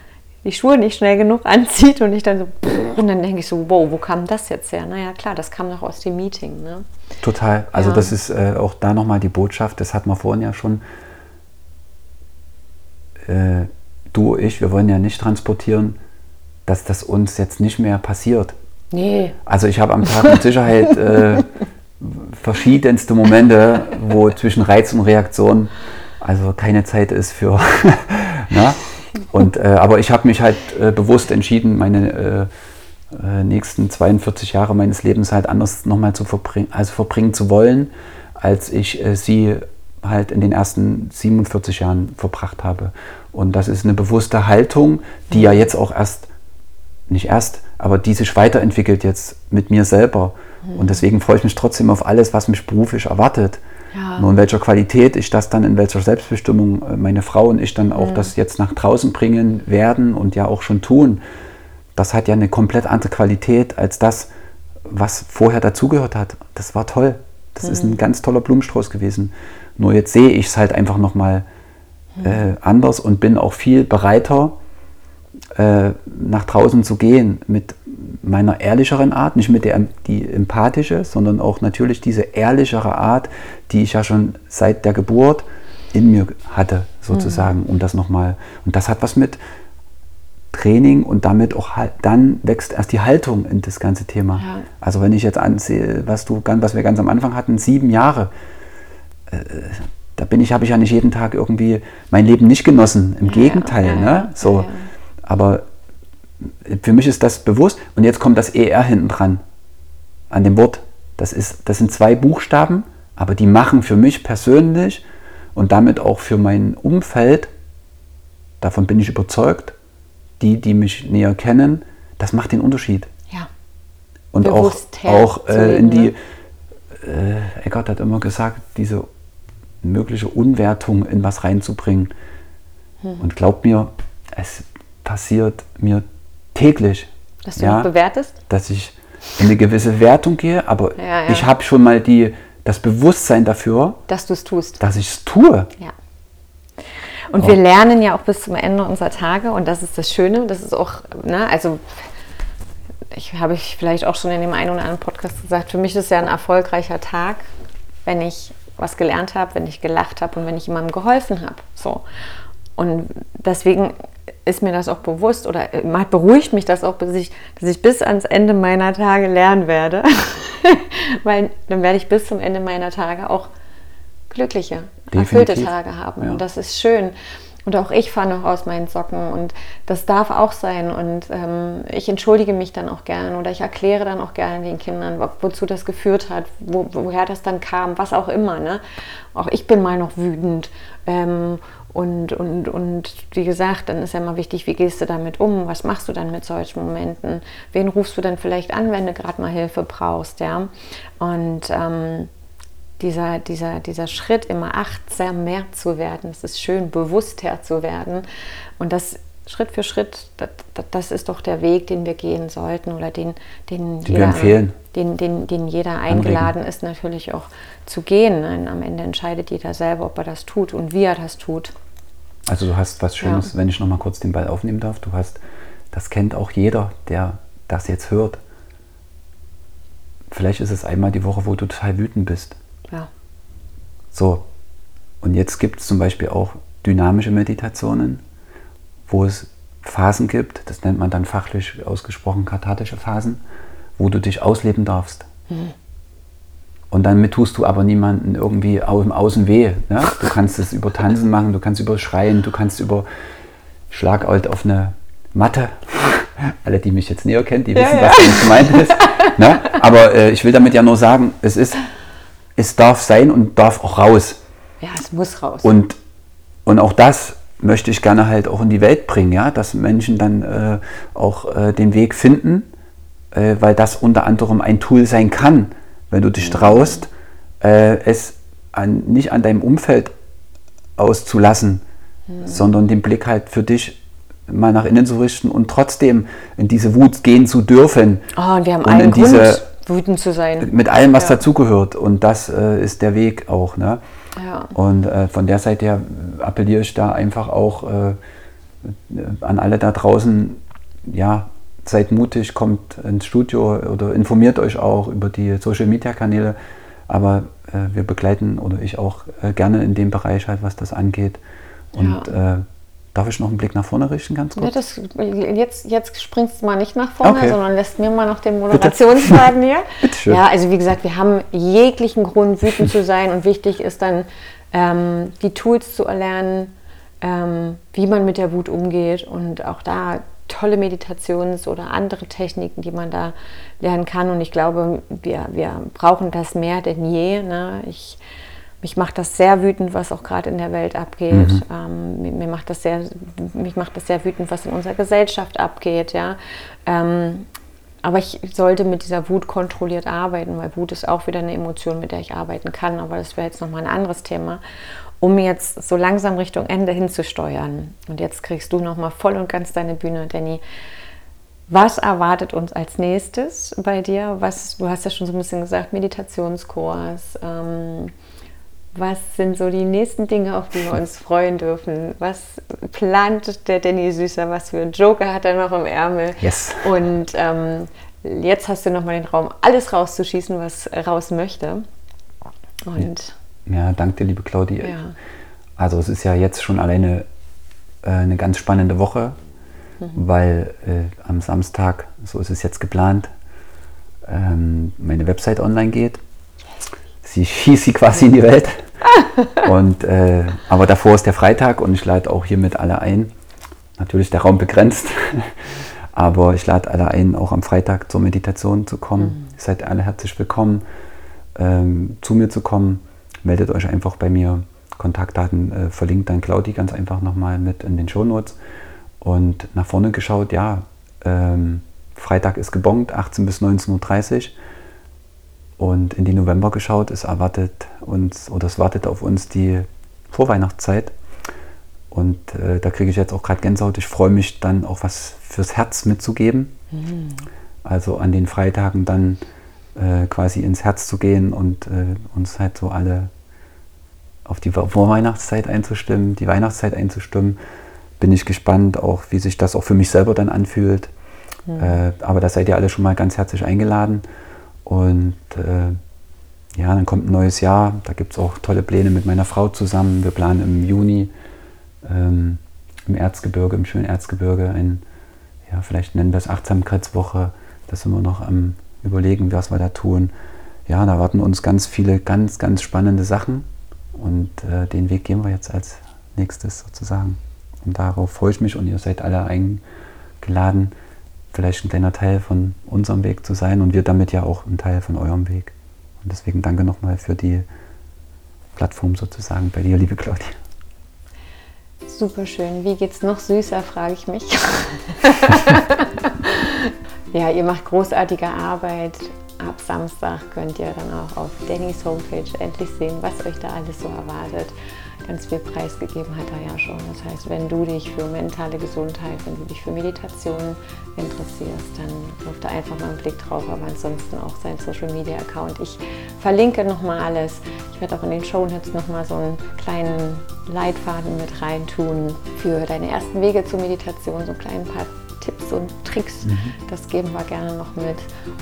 die Schuhe nicht schnell genug anzieht und ich dann so, und dann denke ich so, wow, wo kam das jetzt her? Naja, klar, das kam noch aus dem Meeting. Ne? Total. Also ja. das ist äh, auch da nochmal die Botschaft, das hat man vorhin ja schon, äh, du, ich, wir wollen ja nicht transportieren, dass das uns jetzt nicht mehr passiert. Nee. Also ich habe am Tag mit Sicherheit äh, verschiedenste Momente, wo zwischen Reiz und Reaktion also keine Zeit ist für. [laughs] na? Und, äh, aber ich habe mich halt äh, bewusst entschieden, meine äh, äh nächsten 42 Jahre meines Lebens halt anders nochmal zu verbringen, also verbringen zu wollen, als ich äh, sie halt in den ersten 47 Jahren verbracht habe. Und das ist eine bewusste Haltung, die ja jetzt auch erst, nicht erst, aber die sich weiterentwickelt jetzt mit mir selber. Und deswegen freue ich mich trotzdem auf alles, was mich beruflich erwartet. Ja. Nur in welcher Qualität ich das dann, in welcher Selbstbestimmung äh, meine Frau und ich dann auch mhm. das jetzt nach draußen bringen werden und ja auch schon tun, das hat ja eine komplett andere Qualität als das, was vorher dazugehört hat. Das war toll. Das mhm. ist ein mhm. ganz toller Blumenstrauß gewesen. Nur jetzt sehe ich es halt einfach nochmal mhm. äh, anders und bin auch viel bereiter, äh, nach draußen zu gehen mit meiner ehrlicheren Art, nicht mit der die empathische, sondern auch natürlich diese ehrlichere Art, die ich ja schon seit der Geburt in mir hatte, sozusagen, mhm. um das nochmal. Und das hat was mit Training und damit auch dann wächst erst die Haltung in das ganze Thema. Ja. Also wenn ich jetzt ansehe, was du was wir ganz am Anfang hatten, sieben Jahre, äh, da bin ich, habe ich ja nicht jeden Tag irgendwie mein Leben nicht genossen. Im ja, Gegenteil, ja, ne? So. Aber für mich ist das bewusst und jetzt kommt das ER hinten dran an dem Wort. Das, ist, das sind zwei Buchstaben, aber die machen für mich persönlich und damit auch für mein Umfeld, davon bin ich überzeugt, die, die mich näher kennen, das macht den Unterschied. Ja. Und Bewusst auch, auch äh, in die, ne? äh, Eckart hat immer gesagt, diese mögliche Unwertung in was reinzubringen. Hm. Und glaub mir, es passiert mir täglich. Dass du ja, bewertest? Dass ich in eine gewisse Wertung gehe, aber ja, ja. ich habe schon mal die, das Bewusstsein dafür, dass du es tust. Dass ich es tue. Ja. Und oh. wir lernen ja auch bis zum Ende unserer Tage und das ist das Schöne. Das ist auch, ne, also ich habe ich vielleicht auch schon in dem einen oder anderen Podcast gesagt, für mich ist es ja ein erfolgreicher Tag, wenn ich was gelernt habe, wenn ich gelacht habe und wenn ich jemandem geholfen habe. So. Und deswegen ist mir das auch bewusst oder äh, beruhigt mich das auch, dass ich, dass ich bis ans Ende meiner Tage lernen werde. [laughs] Weil dann werde ich bis zum Ende meiner Tage auch glückliche, Definitiv. erfüllte Tage haben. Ja. Und das ist schön. Und auch ich fahre noch aus meinen Socken und das darf auch sein. Und ähm, ich entschuldige mich dann auch gern oder ich erkläre dann auch gerne den Kindern, wo, wozu das geführt hat, wo, woher das dann kam, was auch immer. Ne? Auch ich bin mal noch wütend. Ähm, und, und, und wie gesagt, dann ist ja immer wichtig, wie gehst du damit um? Was machst du dann mit solchen Momenten? Wen rufst du dann vielleicht an, wenn du gerade mal Hilfe brauchst? Ja? Und ähm, dieser, dieser, dieser Schritt, immer achtsam mehr zu werden, es ist schön, bewusster zu werden. Und das Schritt für Schritt, das, das ist doch der Weg, den wir gehen sollten oder den, den, jeder, empfehlen. Den, den, den jeder eingeladen Anregen. ist, natürlich auch zu gehen. Am Ende entscheidet jeder selber, ob er das tut und wie er das tut. Also du hast was Schönes, ja. wenn ich nochmal kurz den Ball aufnehmen darf, du hast, das kennt auch jeder, der das jetzt hört. Vielleicht ist es einmal die Woche, wo du total wütend bist. Ja. So. Und jetzt gibt es zum Beispiel auch dynamische Meditationen, wo es Phasen gibt, das nennt man dann fachlich ausgesprochen kathartische Phasen, wo du dich ausleben darfst. Mhm. Und damit tust du aber niemanden irgendwie im Außen weh. Ne? Du kannst es über Tanzen machen, du kannst über Schreien, du kannst über Schlagalt auf eine Matte. [laughs] Alle, die mich jetzt näher kennen, die wissen, ja, ja. was damit gemeint ist. Ne? Aber äh, ich will damit ja nur sagen, es ist es darf sein und darf auch raus. Ja, es muss raus. Und, und auch das möchte ich gerne halt auch in die Welt bringen, ja, dass Menschen dann äh, auch äh, den Weg finden, äh, weil das unter anderem ein Tool sein kann, wenn du dich traust, äh, es an, nicht an deinem Umfeld auszulassen, mhm. sondern den Blick halt für dich mal nach innen zu richten und trotzdem in diese Wut gehen zu dürfen. Oh, und wir haben und einen in Grund. diese wütend zu sein. Mit allem, was ja. dazugehört. Und das äh, ist der Weg auch. Ne? Ja. Und äh, von der Seite her appelliere ich da einfach auch äh, an alle da draußen, ja, seid mutig, kommt ins Studio oder informiert euch auch über die Social-Media-Kanäle. Aber äh, wir begleiten oder ich auch äh, gerne in dem Bereich halt, was das angeht. Und ja. Darf ich noch einen Blick nach vorne richten, ganz kurz? Ja, das, jetzt, jetzt springst du mal nicht nach vorne, okay. sondern lässt mir mal noch den Moderationsfaden hier. [laughs] Bitte Ja, also wie gesagt, wir haben jeglichen Grund, wütend zu sein und wichtig ist dann, ähm, die Tools zu erlernen, ähm, wie man mit der Wut umgeht und auch da tolle Meditations- oder andere Techniken, die man da lernen kann. Und ich glaube, wir, wir brauchen das mehr denn je. Ne? Ich mich macht das sehr wütend, was auch gerade in der Welt abgeht. Mhm. Ähm, mir, macht das sehr, mich macht das sehr wütend, was in unserer Gesellschaft abgeht. Ja? Ähm, aber ich sollte mit dieser Wut kontrolliert arbeiten, weil Wut ist auch wieder eine Emotion, mit der ich arbeiten kann. Aber das wäre jetzt nochmal ein anderes Thema, um jetzt so langsam Richtung Ende hinzusteuern. Und jetzt kriegst du nochmal voll und ganz deine Bühne, Danny. Was erwartet uns als nächstes bei dir? Was, du hast ja schon so ein bisschen gesagt, Meditationskurs. Ähm, was sind so die nächsten Dinge, auf die wir uns freuen dürfen? Was plant der Danny Süßer? Was für einen Joker hat er noch im Ärmel? Yes. Und ähm, jetzt hast du nochmal den Raum, alles rauszuschießen, was raus möchte. Und ja, danke dir, liebe Claudia. Ja. Also es ist ja jetzt schon alleine äh, eine ganz spannende Woche, mhm. weil äh, am Samstag, so ist es jetzt geplant, ähm, meine Website online geht. Sie schießt sie quasi in die Welt. [laughs] und, äh, aber davor ist der Freitag und ich lade auch hiermit alle ein. Natürlich der Raum begrenzt, [laughs] aber ich lade alle ein, auch am Freitag zur Meditation zu kommen. Mhm. Ihr seid alle herzlich willkommen, ähm, zu mir zu kommen. Meldet euch einfach bei mir. Kontaktdaten äh, verlinkt dann Claudi ganz einfach nochmal mit in den Shownotes. Und nach vorne geschaut, ja, ähm, Freitag ist gebongt, 18 bis 19.30 Uhr. Und in die November geschaut, es erwartet uns oder es wartet auf uns die Vorweihnachtszeit. Und äh, da kriege ich jetzt auch gerade Gänsehaut. Ich freue mich dann auch was fürs Herz mitzugeben. Mhm. Also an den Freitagen dann äh, quasi ins Herz zu gehen und äh, uns halt so alle auf die Vorweihnachtszeit einzustimmen, die Weihnachtszeit einzustimmen. Bin ich gespannt, auch wie sich das auch für mich selber dann anfühlt. Mhm. Äh, aber da seid ihr alle schon mal ganz herzlich eingeladen. Und äh, ja, dann kommt ein neues Jahr. Da gibt es auch tolle Pläne mit meiner Frau zusammen. Wir planen im Juni ähm, im Erzgebirge, im schönen Erzgebirge, ein, ja, vielleicht nennen wir es Achtsamkeitswoche. Da sind wir noch am Überlegen, was wir da tun. Ja, da warten uns ganz viele ganz, ganz spannende Sachen. Und äh, den Weg gehen wir jetzt als nächstes sozusagen. Und darauf freue ich mich und ihr seid alle eingeladen, vielleicht ein kleiner Teil von unserem Weg zu sein und wir damit ja auch ein Teil von eurem Weg. Und deswegen danke nochmal für die Plattform sozusagen bei dir, liebe Claudia. Super schön. Wie geht's noch süßer, frage ich mich. [laughs] ja, ihr macht großartige Arbeit. Ab Samstag könnt ihr dann auch auf Dannys Homepage endlich sehen, was euch da alles so erwartet ganz viel preisgegeben hat er ja schon. Das heißt, wenn du dich für mentale Gesundheit, wenn du dich für Meditation interessierst, dann wirf da einfach mal einen Blick drauf, aber ansonsten auch sein Social Media Account. Ich verlinke nochmal alles. Ich werde auch in den Show Notes nochmal so einen kleinen Leitfaden mit reintun für deine ersten Wege zur Meditation, so einen kleinen paar Tipps und Tricks. Mhm. Das geben wir gerne noch mit.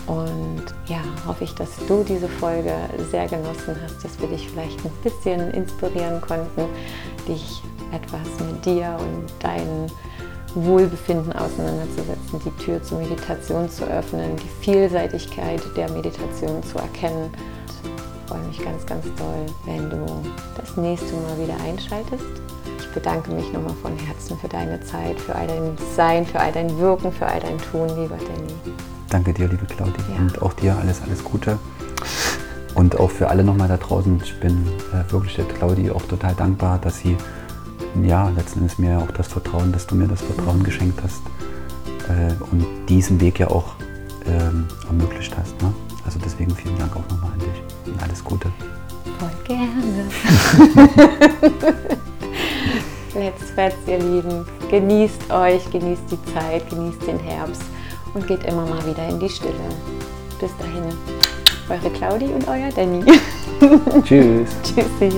Und ja, hoffe ich, dass du diese Folge sehr genossen hast, dass wir dich vielleicht ein bisschen inspirieren konnten, dich etwas mit dir und deinen Wohlbefinden auseinanderzusetzen, die Tür zur Meditation zu öffnen, die Vielseitigkeit der Meditation zu erkennen. Ich freue mich ganz, ganz doll, wenn du das nächste Mal wieder einschaltest bedanke mich nochmal von Herzen für deine Zeit, für all dein Sein, für all dein Wirken, für all dein Tun, lieber Danny. Danke dir, liebe Claudia. Ja. Und auch dir alles, alles Gute. Und auch für alle nochmal da draußen. Ich bin äh, wirklich der Claudi auch total dankbar, dass sie, ja, letzten Endes mir auch das Vertrauen, dass du mir das Vertrauen mhm. geschenkt hast äh, und diesen Weg ja auch ähm, ermöglicht hast. Ne? Also deswegen vielen Dank auch nochmal an dich und alles Gute. Voll gerne. [laughs] Let's Fets, ihr Lieben. Genießt euch, genießt die Zeit, genießt den Herbst und geht immer mal wieder in die Stille. Bis dahin, eure Claudi und euer Danny. [laughs] Tschüss. Tschüssi.